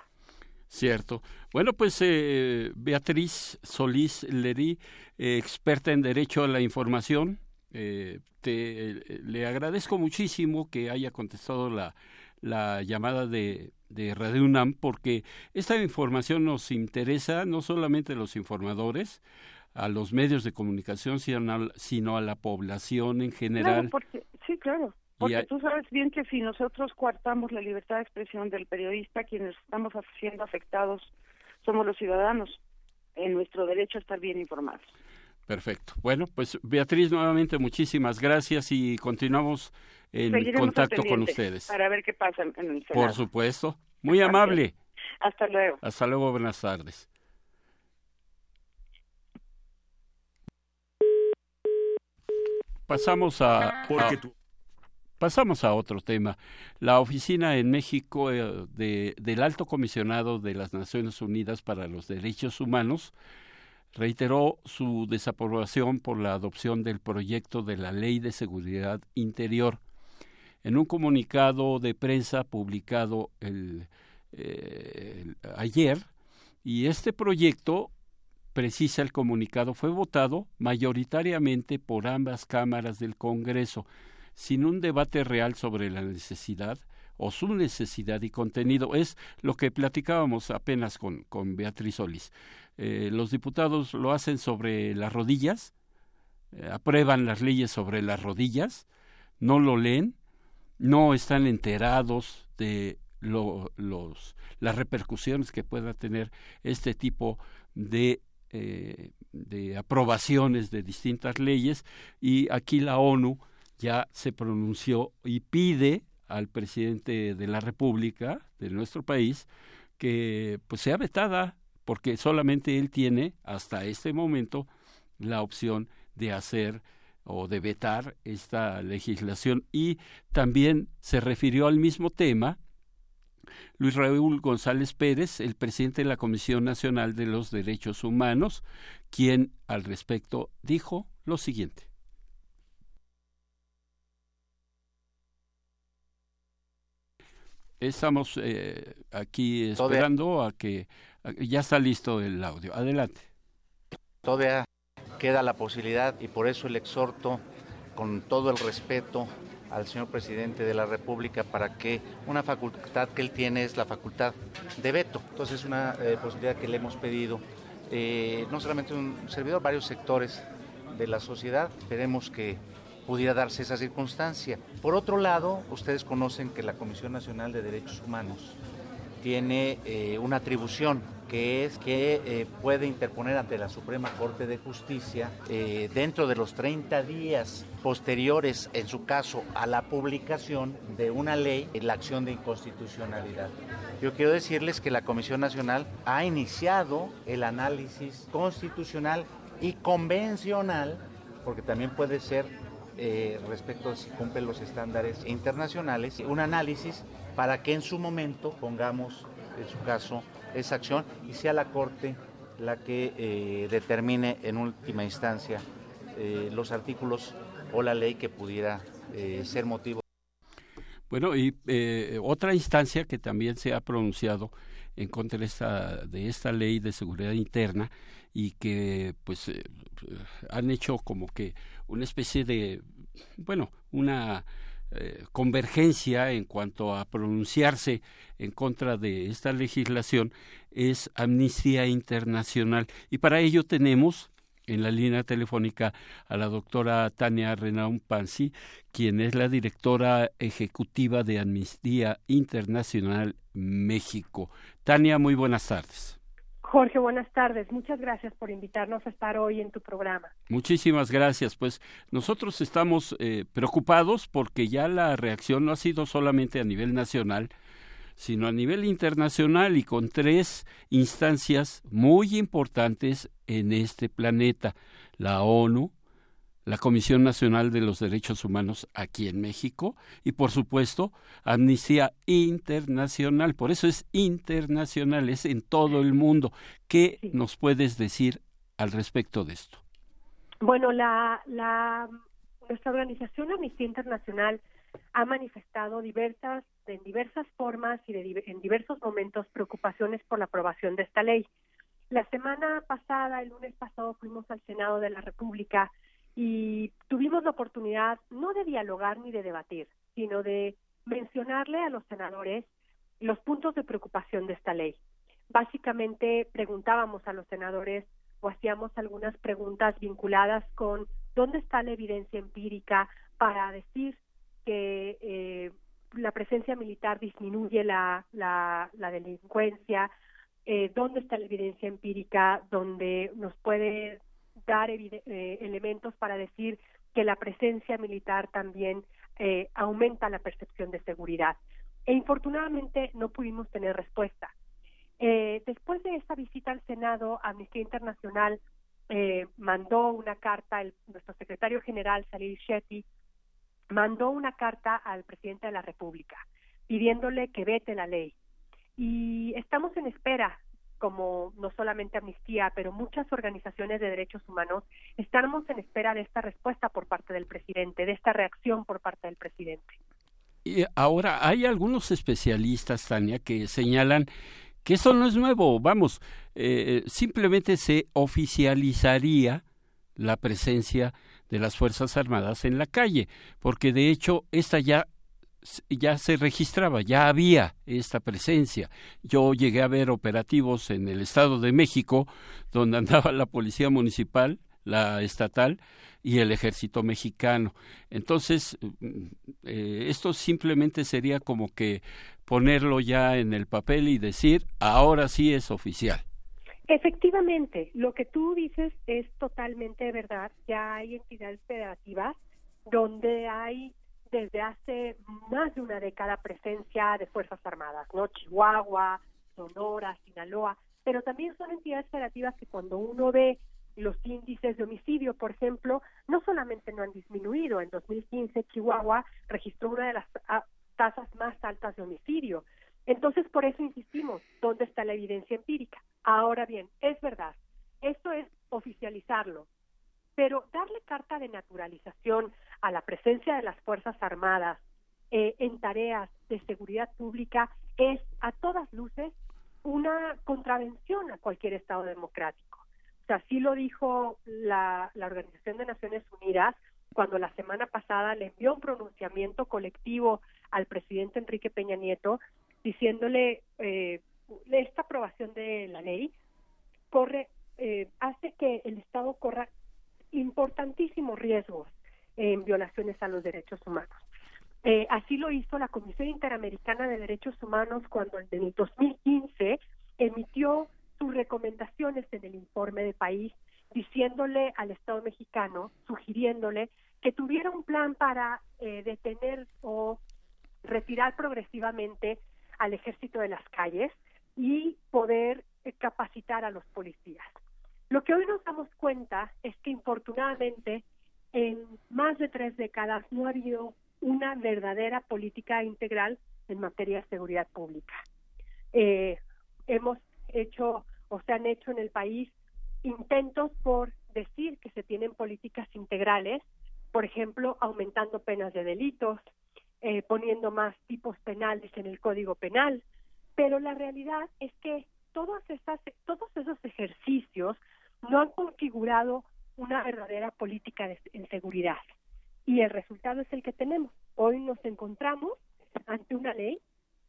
Cierto. Bueno, pues eh, Beatriz Solís Lerí, eh, experta en Derecho a la Información, eh, te, le agradezco muchísimo que haya contestado la, la llamada de, de Radio UNAM porque esta información nos interesa no solamente a los informadores, a los medios de comunicación, sino a, la población en general. sí, claro. Porque tú sabes bien que si nosotros coartamos la libertad de expresión del periodista, quienes estamos siendo afectados somos los ciudadanos en nuestro derecho a estar bien informados. Perfecto. Bueno, pues Beatriz, nuevamente muchísimas gracias y continuamos en contacto con ustedes. Para ver qué pasa en el Senado. Por supuesto. Muy amable. Hasta luego. Hasta luego, buenas tardes. Pasamos a... Porque tú... Pasamos a otro tema. La oficina en México eh, de, del Alto Comisionado de las Naciones Unidas para los Derechos Humanos reiteró su desaprobación por la adopción del proyecto de la Ley de Seguridad Interior. En un comunicado de prensa publicado eh, ayer, y este proyecto, precisa el comunicado, fue votado mayoritariamente por ambas cámaras del Congreso sin un debate real sobre la necesidad o su necesidad y contenido. Es lo que platicábamos apenas con, con Beatriz Solís. Eh, los diputados lo hacen sobre las rodillas, eh, aprueban las leyes sobre las rodillas, no lo leen, no están enterados de lo, los, las repercusiones que pueda tener este tipo de, eh, de aprobaciones de distintas leyes y aquí la ONU ya se pronunció y pide al presidente de la República de nuestro país que pues sea vetada porque solamente él tiene hasta este momento la opción de hacer o de vetar esta legislación y también se refirió al mismo tema Luis Raúl González Pérez, el presidente de la Comisión Nacional de los Derechos Humanos, quien al respecto dijo lo siguiente. Estamos eh, aquí esperando a que ya está listo el audio. Adelante. Todavía queda la posibilidad y por eso el exhorto con todo el respeto al señor presidente de la República para que una facultad que él tiene es la facultad de veto. Entonces es una eh, posibilidad que le hemos pedido, eh, no solamente un servidor, varios sectores de la sociedad. Esperemos que pudiera darse esa circunstancia. Por otro lado, ustedes conocen que la Comisión Nacional de Derechos Humanos tiene eh, una atribución que es que eh, puede interponer ante la Suprema Corte de Justicia eh, dentro de los 30 días posteriores, en su caso, a la publicación de una ley, la acción de inconstitucionalidad. Yo quiero decirles que la Comisión Nacional ha iniciado el análisis constitucional y convencional, porque también puede ser eh, respecto a si cumple los estándares internacionales, un análisis para que en su momento pongamos, en su caso, esa acción y sea la Corte la que eh, determine en última instancia eh, los artículos o la ley que pudiera ser motivo. Bueno, y otra instancia que también se ha pronunciado en contra de esta, de esta ley de seguridad interna y que pues han hecho como que una especie de, bueno, una eh, convergencia en cuanto a pronunciarse en contra de esta legislación es Amnistía Internacional. Y para ello tenemos en la línea telefónica a la doctora Tania Renaun Pansi, quien es la directora ejecutiva de Amnistía Internacional México. Tania, muy buenas tardes. Jorge, buenas tardes. Muchas gracias por invitarnos a estar hoy en tu programa. Muchísimas gracias. Pues nosotros estamos eh, preocupados porque ya la reacción no ha sido solamente a nivel nacional, sino a nivel internacional y con tres instancias muy importantes en este planeta. La ONU, la Comisión Nacional de los Derechos Humanos aquí en México y por supuesto Amnistía Internacional. Por eso es internacional, es en todo el mundo. ¿Qué nos puedes decir al respecto de esto? Bueno, la, la, nuestra organización Amnistía Internacional ha manifestado diversas, en diversas formas y en diversos momentos preocupaciones por la aprobación de esta ley. La semana pasada, el lunes pasado, fuimos al Senado de la República y tuvimos la oportunidad no de dialogar ni de debatir, sino de mencionarle a los senadores los puntos de preocupación de esta ley. Básicamente preguntábamos a los senadores o hacíamos algunas preguntas vinculadas con dónde está la evidencia empírica para decir que eh, la presencia militar disminuye la, la, la delincuencia, eh, dónde está la evidencia empírica donde nos puede dar eh, elementos para decir que la presencia militar también eh, aumenta la percepción de seguridad. E infortunadamente no pudimos tener respuesta. Eh, después de esta visita al Senado, Amnistía Internacional mandó una carta, el, nuestro secretario general, Salil Shetty, mandó una carta al presidente de la República pidiéndole que vete la ley. Y estamos en espera, como no solamente Amnistía, pero muchas organizaciones de derechos humanos, estamos en espera de esta respuesta por parte del presidente, de esta reacción por parte del presidente. Y ahora, hay algunos especialistas, Tania, que señalan que esto no es nuevo, vamos, eh, simplemente se oficializaría la presencia de las Fuerzas Armadas en la calle, porque de hecho esta ya ya se registraba, ya había esta presencia. Yo llegué a ver operativos en el Estado de México, donde andaba la Policía Municipal, la estatal y el Ejército Mexicano. Entonces, eh, esto simplemente sería como que ponerlo ya en el papel y decir, ahora sí es oficial. Efectivamente, lo que tú dices es totalmente verdad. Ya hay entidades federativas donde hay desde hace más de una década presencia de Fuerzas Armadas, ¿no? Chihuahua, Sonora, Sinaloa, pero también son entidades federativas que cuando uno ve los índices de homicidio, por ejemplo, no solamente no han disminuido, en 2015 Chihuahua registró una de las ah, tasas más altas de homicidio. Entonces, por eso insistimos, ¿dónde está la evidencia empírica? Ahora bien, es verdad, esto es oficializarlo, pero darle carta de naturalización a la presencia de las Fuerzas Armadas eh, en tareas de seguridad pública es a todas luces una contravención a cualquier Estado democrático. O sea, así lo dijo la, la Organización de Naciones Unidas cuando la semana pasada le envió un pronunciamiento colectivo al presidente Enrique Peña Nieto diciéndole eh, esta aprobación de la ley corre eh, hace que el Estado corra importantísimos riesgos en violaciones a los derechos humanos. Eh, así lo hizo la Comisión Interamericana de Derechos Humanos cuando en el 2015 emitió sus recomendaciones en el informe de país diciéndole al Estado mexicano, sugiriéndole que tuviera un plan para eh, detener o retirar progresivamente al ejército de las calles y poder eh, capacitar a los policías. Lo que hoy nos damos cuenta es que infortunadamente en más de tres décadas no ha habido una verdadera política integral en materia de seguridad pública. Eh, hemos hecho o se han hecho en el país intentos por decir que se tienen políticas integrales, por ejemplo, aumentando penas de delitos, eh, poniendo más tipos penales en el Código Penal, pero la realidad es que todas esas, todos esos ejercicios no han configurado una verdadera política de, en seguridad. Y el resultado es el que tenemos. Hoy nos encontramos ante una ley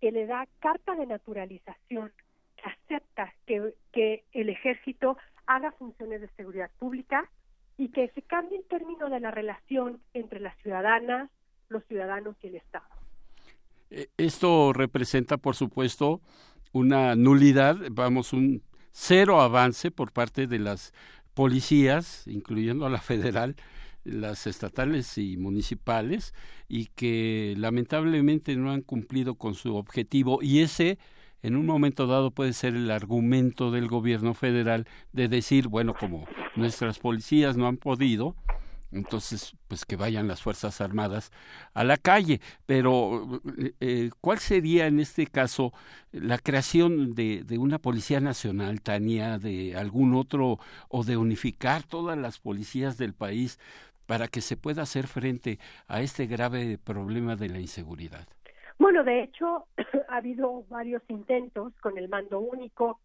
que le da carta de naturalización, que acepta que, que el ejército haga funciones de seguridad pública y que se cambie el término de la relación entre las ciudadanas, los ciudadanos y el Estado. Eh, esto representa, por supuesto, una nulidad, vamos, un cero avance por parte de las policías, incluyendo a la federal, las estatales y municipales, y que lamentablemente no han cumplido con su objetivo. Y ese, en un momento dado, puede ser el argumento del gobierno federal de decir, bueno, como nuestras policías no han podido, entonces pues que vayan las fuerzas armadas a la calle. Pero eh, eh, cuál sería en este caso la creación de, de, una policía nacional Tania de algún otro o de unificar todas las policías del país para que se pueda hacer frente a este grave problema de la inseguridad bueno de hecho ha habido varios intentos con el mando único.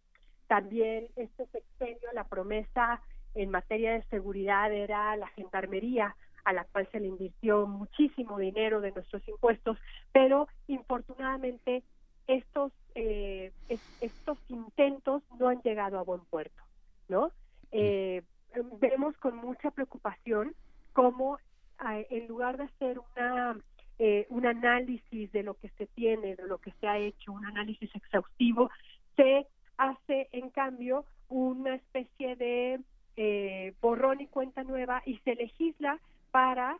También este sexenio la promesa en materia de seguridad era la gendarmería, a la cual se le invirtió muchísimo dinero de nuestros impuestos, pero infortunadamente estos eh, estos intentos no han llegado a buen puerto, ¿no? Eh, vemos con mucha preocupación cómo eh, en lugar de hacer una un análisis de lo que se tiene, de lo que se ha hecho, un análisis exhaustivo, se hace en cambio una especie de eh, borrón y cuenta nueva y se legisla para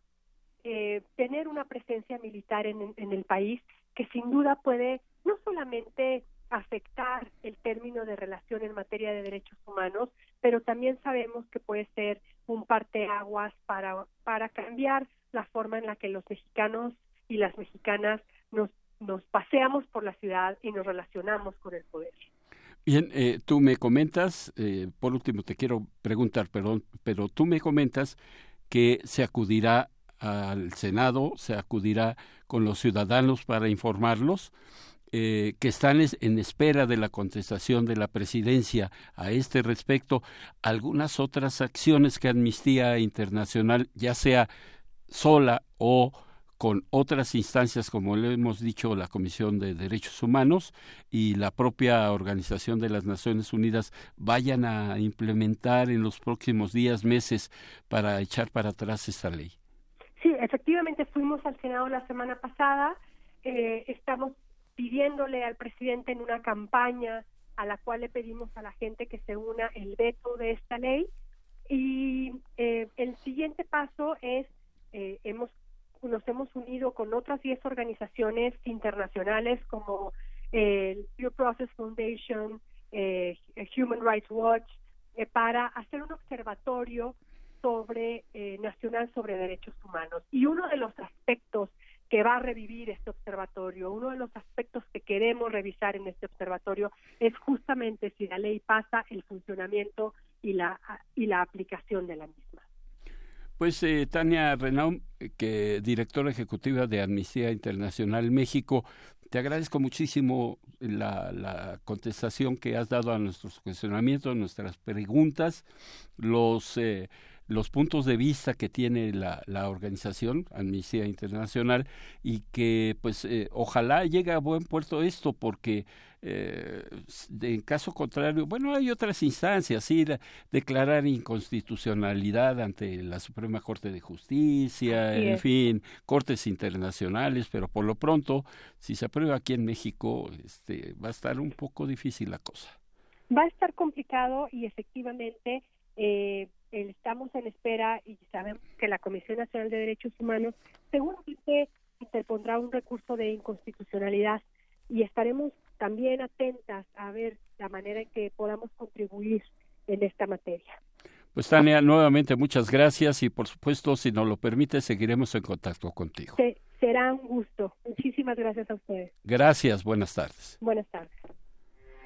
eh, tener una presencia militar en, en el país que sin duda puede no solamente afectar el término de relación en materia de derechos humanos, pero también sabemos que puede ser un parteaguas para, para cambiar la forma en la que los mexicanos y las mexicanas nos, nos paseamos por la ciudad y nos relacionamos con el poder. Bien, eh, tú me comentas, eh, por último te quiero preguntar, perdón, pero tú me comentas que se acudirá al Senado, se acudirá con los ciudadanos para informarlos, eh, que están en espera de la contestación de la presidencia a este respecto. Algunas otras acciones que Amnistía Internacional, ya sea sola o con otras instancias, como le hemos dicho, la Comisión de Derechos Humanos y la propia Organización de las Naciones Unidas vayan a implementar en los próximos días, meses, para echar para atrás esta ley. Sí, efectivamente fuimos al Senado la semana pasada. Eh, estamos pidiéndole al presidente en una campaña a la cual le pedimos a la gente que se una el veto de esta ley. Y eh, el siguiente paso es, eh, hemos nos hemos unido con otras 10 organizaciones internacionales como el Due Process Foundation, eh, Human Rights Watch, eh, para hacer un observatorio sobre eh, nacional sobre derechos humanos. Y uno de los aspectos que va a revivir este observatorio, uno de los aspectos que queremos revisar en este observatorio es justamente si la ley pasa, el funcionamiento y la y la aplicación de la misma. Pues eh, Tania Renaud, eh, que directora ejecutiva de Amnistía Internacional México, te agradezco muchísimo la, la, contestación que has dado a nuestros cuestionamientos, nuestras preguntas, los eh, los puntos de vista que tiene la, la organización Amnistía Internacional y que pues eh, ojalá llegue a buen puerto esto porque eh, en caso contrario, bueno, hay otras instancias, sí, declarar inconstitucionalidad ante la Suprema Corte de Justicia, en fin, cortes internacionales, pero por lo pronto, si se aprueba aquí en México, este, va a estar un poco difícil la cosa. Va a estar complicado y efectivamente eh, estamos en espera y sabemos que la Comisión Nacional de Derechos Humanos seguramente interpondrá un recurso de inconstitucionalidad y estaremos también atentas a ver la manera en que podamos contribuir en esta materia. Pues Tania, nuevamente muchas gracias y por supuesto, si nos lo permite, seguiremos en contacto contigo. será un gusto. Muchísimas gracias a ustedes. Gracias, buenas tardes. Buenas tardes.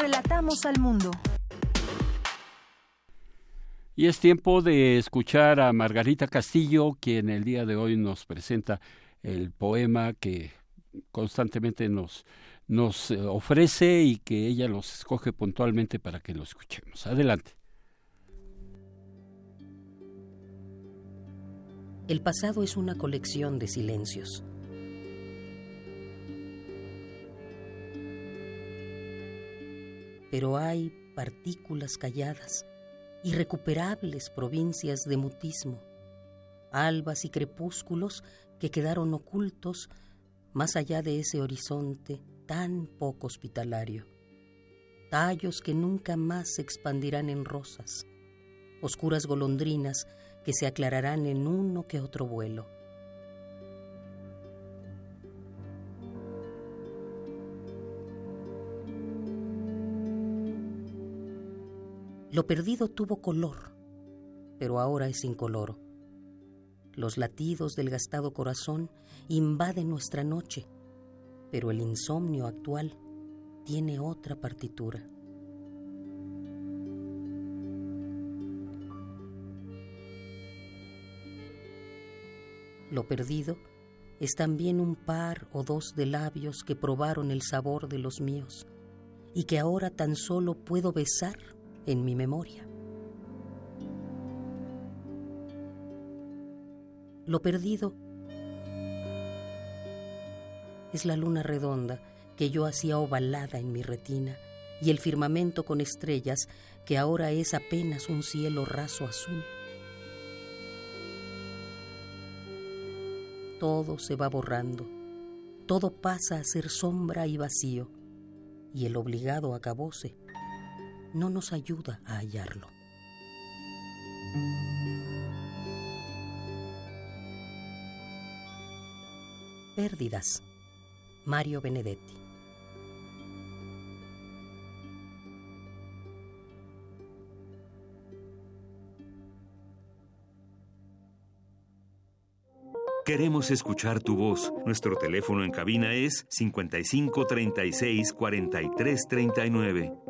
Relatamos al mundo. Y es tiempo de escuchar a Margarita Castillo, quien el día de hoy nos presenta el poema que constantemente nos, nos eh, ofrece y que ella los escoge puntualmente para que lo escuchemos. Adelante. El pasado es una colección de silencios pero hay partículas calladas, irrecuperables provincias de mutismo, albas y crepúsculos que quedaron ocultos más allá de ese horizonte tan poco hospitalario, tallos que nunca más se expandirán en rosas, oscuras golondrinas que se aclararán en uno que otro vuelo Lo perdido tuvo color, pero ahora es incoloro. Los latidos del gastado corazón invaden nuestra noche, pero el insomnio actual tiene otra partitura. Lo perdido es también un par o dos de labios que probaron el sabor de los míos y que ahora tan solo puedo besar en mi memoria. Lo perdido es la luna redonda que yo hacía ovalada en mi retina y el firmamento con estrellas que ahora es apenas un cielo raso azul. todo se va borrando, todo pasa a ser sombra y vacío, y el obligado acabose no nos ayuda a hallarlo. Pérdidas. Mario Benedetti. Queremos escuchar tu voz. Nuestro teléfono en cabina es 55 36 43 39.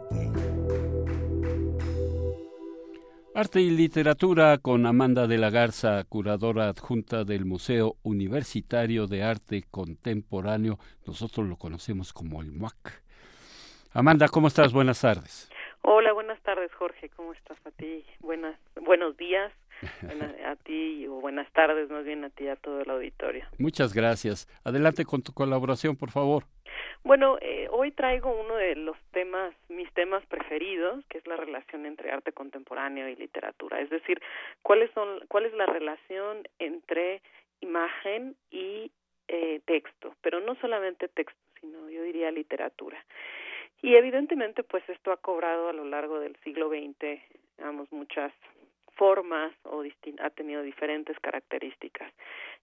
Arte y literatura con Amanda de la Garza, curadora adjunta del Museo Universitario de Arte Contemporáneo. Nosotros lo conocemos como el MUAC. Amanda, ¿cómo estás? Buenas tardes. Hola, buenas tardes, Jorge. ¿Cómo estás a ti? Buenas, buenos días a ti o buenas tardes, más bien a ti a todo el auditorio. Muchas gracias. Adelante con tu colaboración, por favor. Bueno, eh, hoy traigo uno de los temas, mis temas preferidos, que es la relación entre arte contemporáneo y literatura. Es decir, cuáles son, cuál es la relación entre imagen y eh, texto, pero no solamente texto, sino yo diría literatura. Y evidentemente, pues esto ha cobrado a lo largo del siglo XX, digamos, muchas formas o ha tenido diferentes características.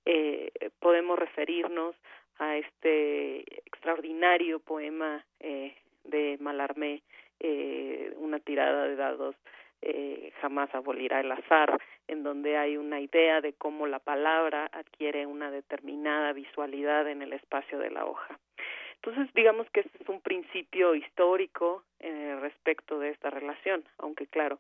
Eh, podemos referirnos a este extraordinario poema eh, de Mallarmé, eh, una tirada de dados eh, jamás abolirá el azar, en donde hay una idea de cómo la palabra adquiere una determinada visualidad en el espacio de la hoja. Entonces, digamos que este es un principio histórico eh, respecto de esta relación, aunque claro,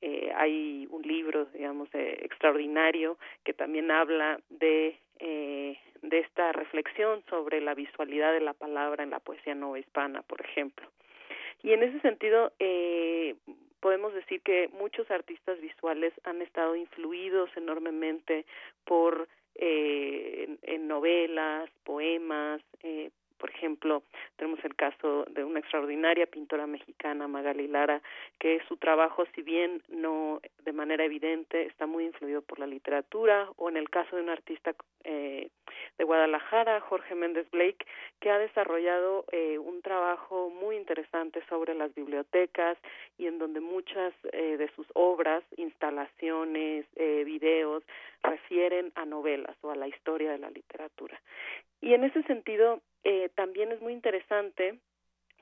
eh, hay un libro, digamos, eh, extraordinario que también habla de eh, de esta reflexión sobre la visualidad de la palabra en la poesía nueva hispana, por ejemplo. Y en ese sentido, eh, podemos decir que muchos artistas visuales han estado influidos enormemente por eh, en, novelas, poemas, eh, por ejemplo, tenemos el caso de una extraordinaria pintora mexicana, Magali Lara, que su trabajo, si bien no de manera evidente, está muy influido por la literatura, o en el caso de un artista eh, de Guadalajara, Jorge Méndez Blake, que ha desarrollado eh, un trabajo muy interesante sobre las bibliotecas y en donde muchas eh, de sus obras, instalaciones, eh, videos, refieren a novelas o a la historia de la literatura. Y en ese sentido, eh, también es muy interesante,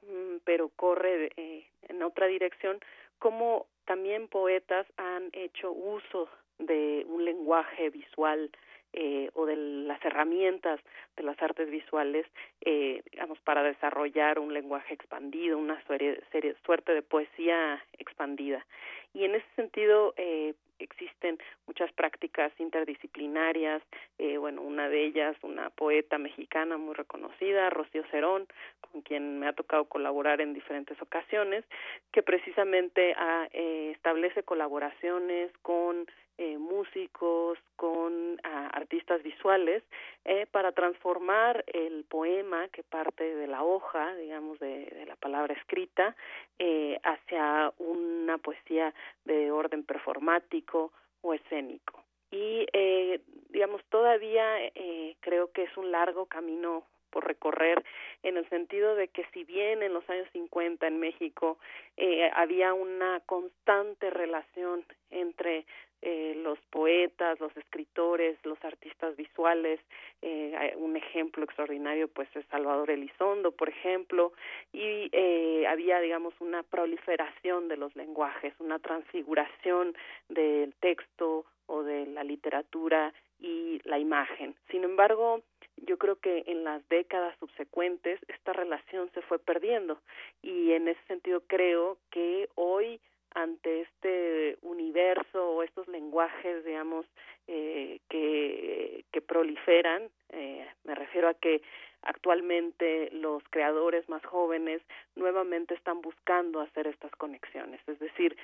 mm, pero corre eh, en otra dirección, cómo también poetas han hecho uso de un lenguaje visual eh, o de las herramientas de las artes visuales, eh, digamos, para desarrollar un lenguaje expandido, una serie, serie, suerte de poesía expandida. Y en ese sentido, eh, existen muchas prácticas interdisciplinarias, eh, bueno, una de ellas, una poeta mexicana muy reconocida, Rocío Cerón, con quien me ha tocado colaborar en diferentes ocasiones, que precisamente ah, eh, establece colaboraciones con eh, músicos, con ah, artistas visuales, eh, para transformar el poema que parte de la hoja, digamos, de, la palabra escrita, eh, hacia una poesía de orden performático o escénico. Y, eh, digamos, todavía eh, creo que es un largo camino por recorrer en el sentido de que si bien en los años 50 en México eh, había una constante relación entre eh, los poetas, los escritores, los artistas visuales, eh, un ejemplo extraordinario pues es Salvador Elizondo, por ejemplo, y eh, había digamos una proliferación de los lenguajes, una transfiguración del texto o de la literatura y la imagen. Sin embargo, yo creo que en las décadas subsecuentes esta relación se fue perdiendo y en ese sentido creo que hoy ante este universo o estos lenguajes, digamos, eh, que, proliferan, eh, me refiero a que actualmente los creadores más jóvenes nuevamente están buscando hacer estas conexiones, es decir,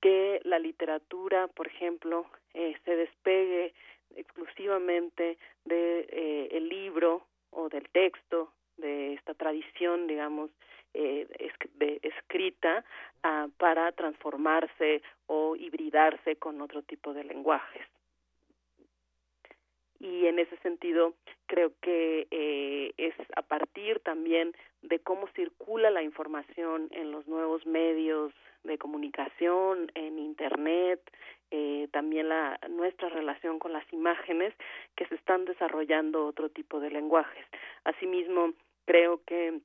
que la literatura, por ejemplo, eh, se despegue exclusivamente de eh, el libro o del texto de esta tradición, digamos, eh, escrita ah, para transformarse o hibridarse con otro tipo de lenguajes. Y en ese sentido, creo que eh, es a partir también de cómo circula la información en los nuevos medios de comunicación, en Internet, eh, también la, nuestra relación con las imágenes, que se están desarrollando otro tipo de lenguajes. Asimismo, creo que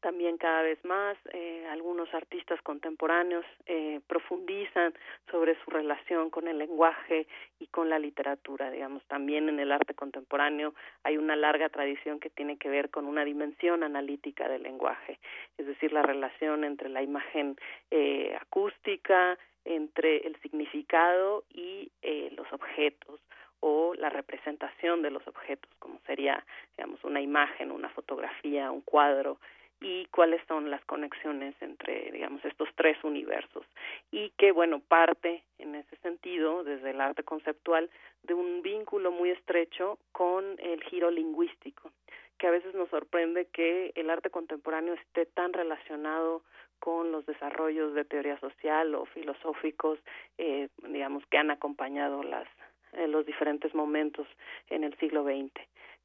también cada vez más eh, algunos artistas contemporáneos eh, profundizan sobre su relación con el lenguaje y con la literatura digamos. También en el arte contemporáneo hay una larga tradición que tiene que ver con una dimensión analítica del lenguaje es decir la relación entre la imagen eh, acústica entre el significado y eh, los objetos o la representación de los objetos, como sería, digamos, una imagen, una fotografía, un cuadro, y cuáles son las conexiones entre, digamos, estos tres universos. Y que, bueno, parte en ese sentido, desde el arte conceptual, de un vínculo muy estrecho con el giro lingüístico, que a veces nos sorprende que el arte contemporáneo esté tan relacionado con los desarrollos de teoría social o filosóficos, eh, digamos, que han acompañado las eh, los diferentes momentos en el siglo XX.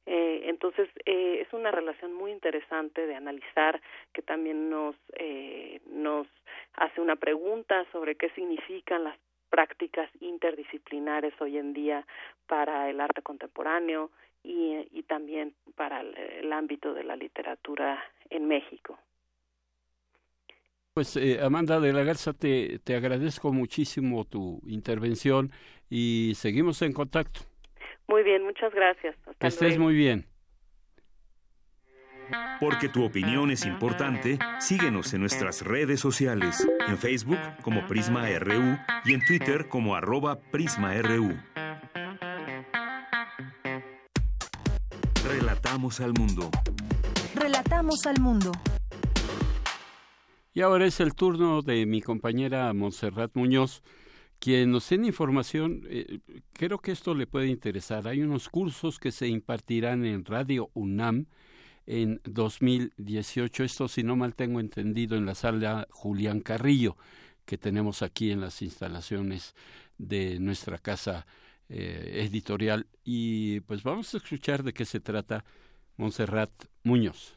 Eh, entonces, eh, es una relación muy interesante de analizar que también nos, eh, nos hace una pregunta sobre qué significan las prácticas interdisciplinares hoy en día para el arte contemporáneo y, y también para el, ámbito de la literatura en México. Pues eh, Amanda de la Garza, te, te agradezco muchísimo tu intervención y seguimos en contacto. Muy bien, muchas gracias. Hasta que estés muy bien. Porque tu opinión es importante, síguenos en nuestras redes sociales, en Facebook como Prisma RU y en Twitter como arroba PrismaRU. Relatamos al mundo. Relatamos al mundo. Y ahora es el turno de mi compañera Montserrat Muñoz, quien nos tiene información, eh, creo que esto le puede interesar. Hay unos cursos que se impartirán en Radio UNAM en 2018. Esto, si no mal tengo entendido, en la sala Julián Carrillo, que tenemos aquí en las instalaciones de nuestra casa eh, editorial. Y pues vamos a escuchar de qué se trata Montserrat Muñoz.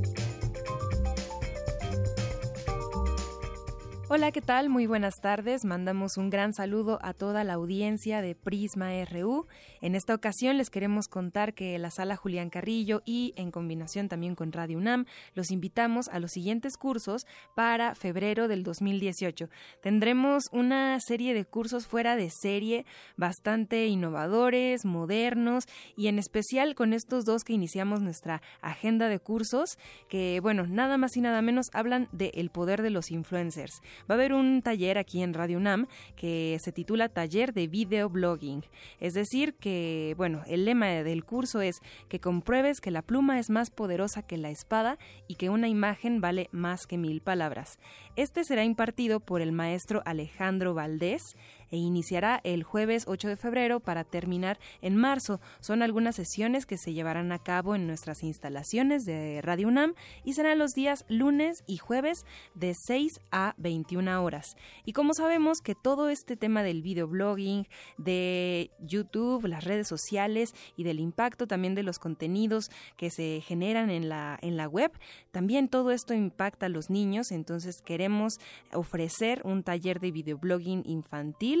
Hola, ¿qué tal? Muy buenas tardes. Mandamos un gran saludo a toda la audiencia de Prisma RU. En esta ocasión les queremos contar que la sala Julián Carrillo y en combinación también con Radio UNAM los invitamos a los siguientes cursos para febrero del 2018. Tendremos una serie de cursos fuera de serie bastante innovadores, modernos y en especial con estos dos que iniciamos nuestra agenda de cursos que, bueno, nada más y nada menos hablan del poder de los influencers va a haber un taller aquí en Radio UNAM que se titula Taller de Videoblogging. Es decir, que, bueno, el lema del curso es que compruebes que la pluma es más poderosa que la espada y que una imagen vale más que mil palabras. Este será impartido por el maestro Alejandro Valdés e iniciará el jueves 8 de febrero para terminar en marzo. Son algunas sesiones que se llevarán a cabo en nuestras instalaciones de Radio UNAM y serán los días lunes y jueves de 6 a 21 horas. Y como sabemos que todo este tema del videoblogging, de YouTube, las redes sociales y del impacto también de los contenidos que se generan en la, en la web, también todo esto impacta a los niños, entonces queremos ofrecer un taller de videoblogging infantil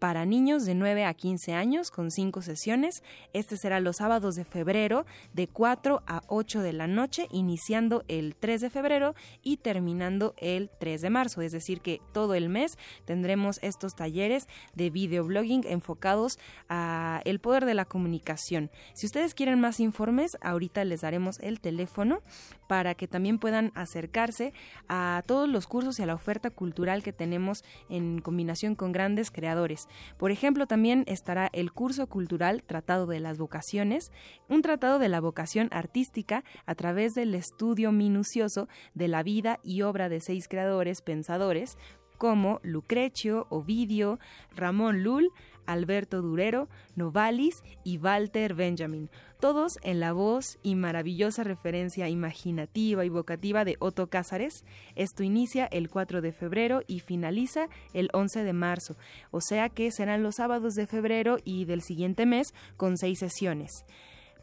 para niños de 9 a 15 años con cinco sesiones. Este será los sábados de febrero de 4 a 8 de la noche, iniciando el 3 de febrero y terminando el 3 de marzo. Es decir, que todo el mes tendremos estos talleres de videoblogging enfocados a el poder de la comunicación. Si ustedes quieren más informes, ahorita les daremos el teléfono para que también puedan acercarse a todos los cursos y a la oferta cultural que tenemos en combinación con grandes creadores. Por ejemplo, también estará el curso cultural Tratado de las Vocaciones, un tratado de la vocación artística a través del estudio minucioso de la vida y obra de seis creadores pensadores como Lucrecio, Ovidio, Ramón Lull, Alberto Durero, Novalis y Walter Benjamin, todos en la voz y maravillosa referencia imaginativa y vocativa de Otto Cázares. Esto inicia el 4 de febrero y finaliza el 11 de marzo, o sea que serán los sábados de febrero y del siguiente mes con seis sesiones.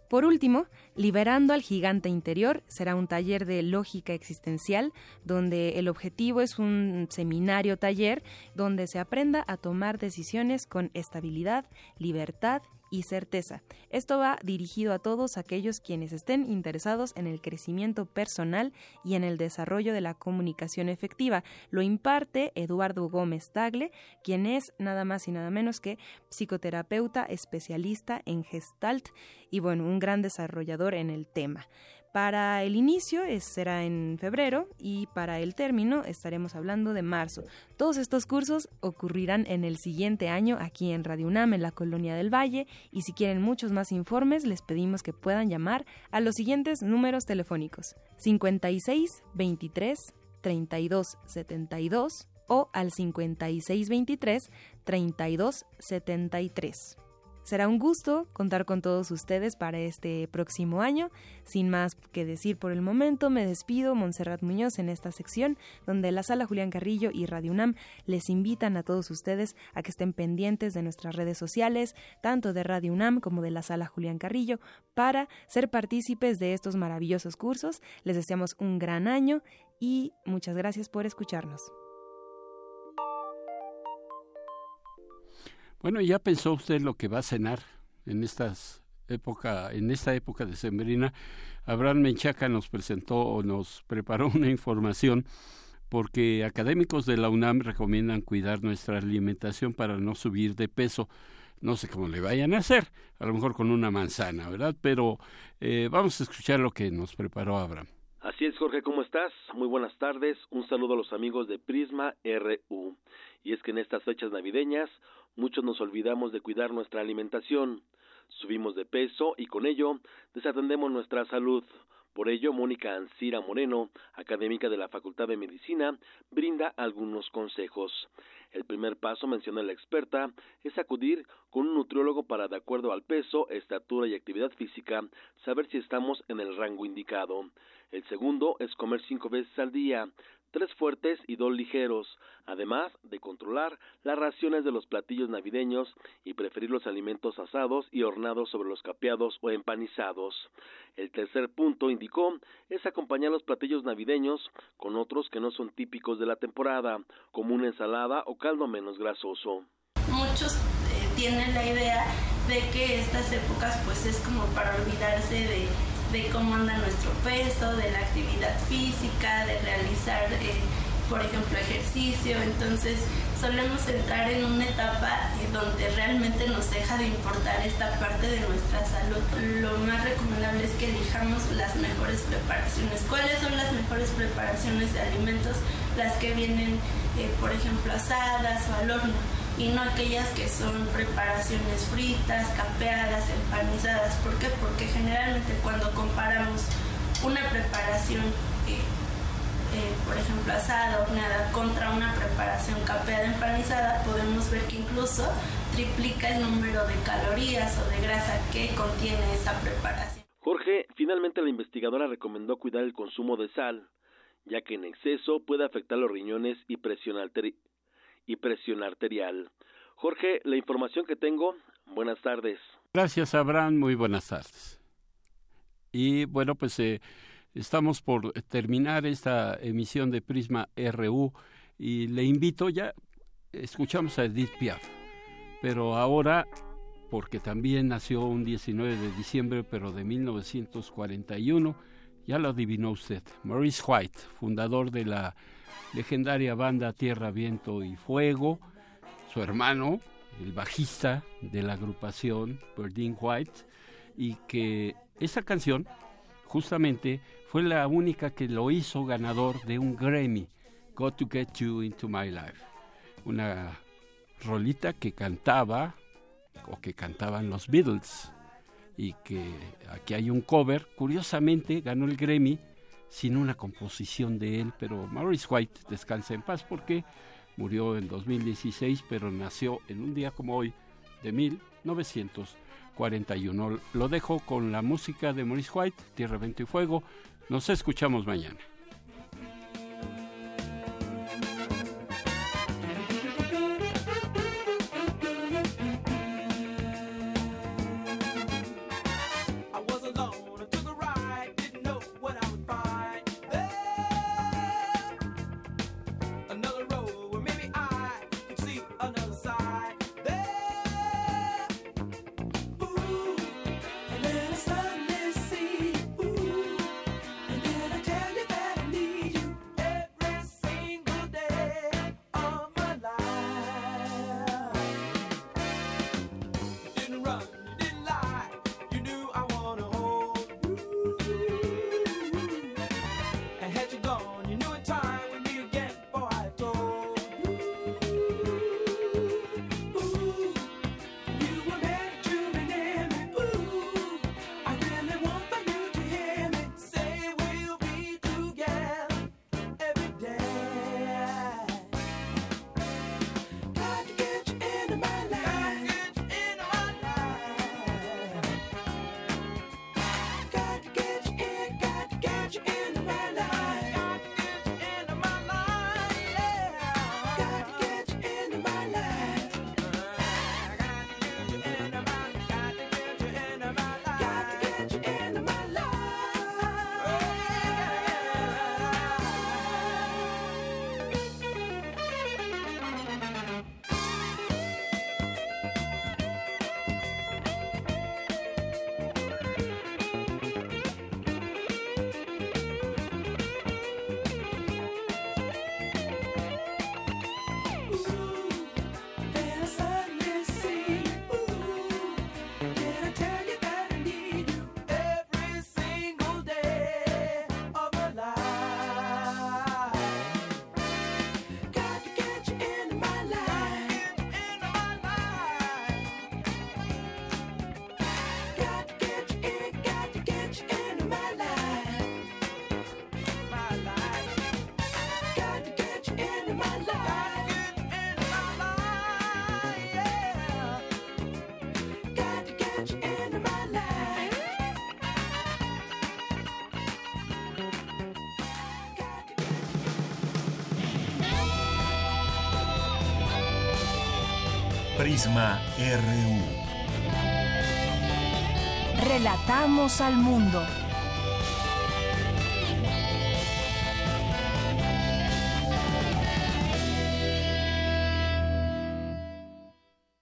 Por último, Liberando al Gigante Interior será un taller de lógica existencial donde el objetivo es un seminario taller donde se aprenda a tomar decisiones con estabilidad, libertad y certeza. Esto va dirigido a todos aquellos quienes estén interesados en el crecimiento personal y en el desarrollo de la comunicación efectiva. Lo imparte Eduardo Gómez Tagle, quien es nada más y nada menos que psicoterapeuta especialista en Gestalt y bueno, un gran desarrollador en el tema. Para el inicio será en febrero y para el término estaremos hablando de marzo. Todos estos cursos ocurrirán en el siguiente año aquí en Radio UNAM, en la Colonia del Valle, y si quieren muchos más informes les pedimos que puedan llamar a los siguientes números telefónicos 56 23 32 72 o al 56 23 32 73. Será un gusto contar con todos ustedes para este próximo año. Sin más que decir por el momento, me despido, Montserrat Muñoz, en esta sección donde la Sala Julián Carrillo y Radio UNAM les invitan a todos ustedes a que estén pendientes de nuestras redes sociales, tanto de Radio UNAM como de la Sala Julián Carrillo, para ser partícipes de estos maravillosos cursos. Les deseamos un gran año y muchas gracias por escucharnos. Bueno, ¿ya pensó usted lo que va a cenar en estas época, en esta época de sembrina? Abraham Menchaca nos presentó o nos preparó una información porque académicos de la UNAM recomiendan cuidar nuestra alimentación para no subir de peso. No sé cómo le vayan a hacer, a lo mejor con una manzana, ¿verdad? Pero eh, vamos a escuchar lo que nos preparó Abraham. Así es, Jorge, ¿cómo estás? Muy buenas tardes. Un saludo a los amigos de Prisma RU. Y es que en estas fechas navideñas muchos nos olvidamos de cuidar nuestra alimentación, subimos de peso y con ello desatendemos nuestra salud. Por ello, Mónica Ancira Moreno, académica de la Facultad de Medicina, brinda algunos consejos. El primer paso, menciona la experta, es acudir con un nutriólogo para, de acuerdo al peso, estatura y actividad física, saber si estamos en el rango indicado. El segundo es comer cinco veces al día, tres fuertes y dos ligeros, además de controlar las raciones de los platillos navideños y preferir los alimentos asados y hornados sobre los capeados o empanizados. El tercer punto, indicó, es acompañar los platillos navideños con otros que no son típicos de la temporada, como una ensalada o caldo menos grasoso. Muchos eh, tienen la idea de que estas épocas pues es como para olvidarse de de cómo anda nuestro peso, de la actividad física, de realizar, eh, por ejemplo, ejercicio. Entonces solemos entrar en una etapa donde realmente nos deja de importar esta parte de nuestra salud. Lo más recomendable es que elijamos las mejores preparaciones. ¿Cuáles son las mejores preparaciones de alimentos? Las que vienen, eh, por ejemplo, asadas o al horno y no aquellas que son preparaciones fritas, capeadas, empanizadas. ¿Por qué? Porque generalmente cuando comparamos una preparación, eh, eh, por ejemplo, asada, horneada, contra una preparación capeada, empanizada, podemos ver que incluso triplica el número de calorías o de grasa que contiene esa preparación. Jorge, finalmente la investigadora recomendó cuidar el consumo de sal, ya que en exceso puede afectar los riñones y presión, y presión arterial. Jorge, la información que tengo, buenas tardes. Gracias, Abraham, muy buenas tardes. Y bueno, pues eh, estamos por terminar esta emisión de Prisma RU y le invito ya, escuchamos a Edith Piaf, pero ahora, porque también nació un 19 de diciembre, pero de 1941, ya lo adivinó usted, Maurice White, fundador de la legendaria banda Tierra, Viento y Fuego, su hermano, el bajista de la agrupación Berdine White, y que esa canción justamente fue la única que lo hizo ganador de un Grammy, Got to Get You Into My Life, una rolita que cantaba o que cantaban los Beatles y que aquí hay un cover. Curiosamente ganó el Grammy sin una composición de él, pero Maurice White descansa en paz porque murió en 2016, pero nació en un día como hoy de 1941. Lo dejo con la música de Maurice White, Tierra, Viento y Fuego. Nos escuchamos mañana. RU. Relatamos al mundo.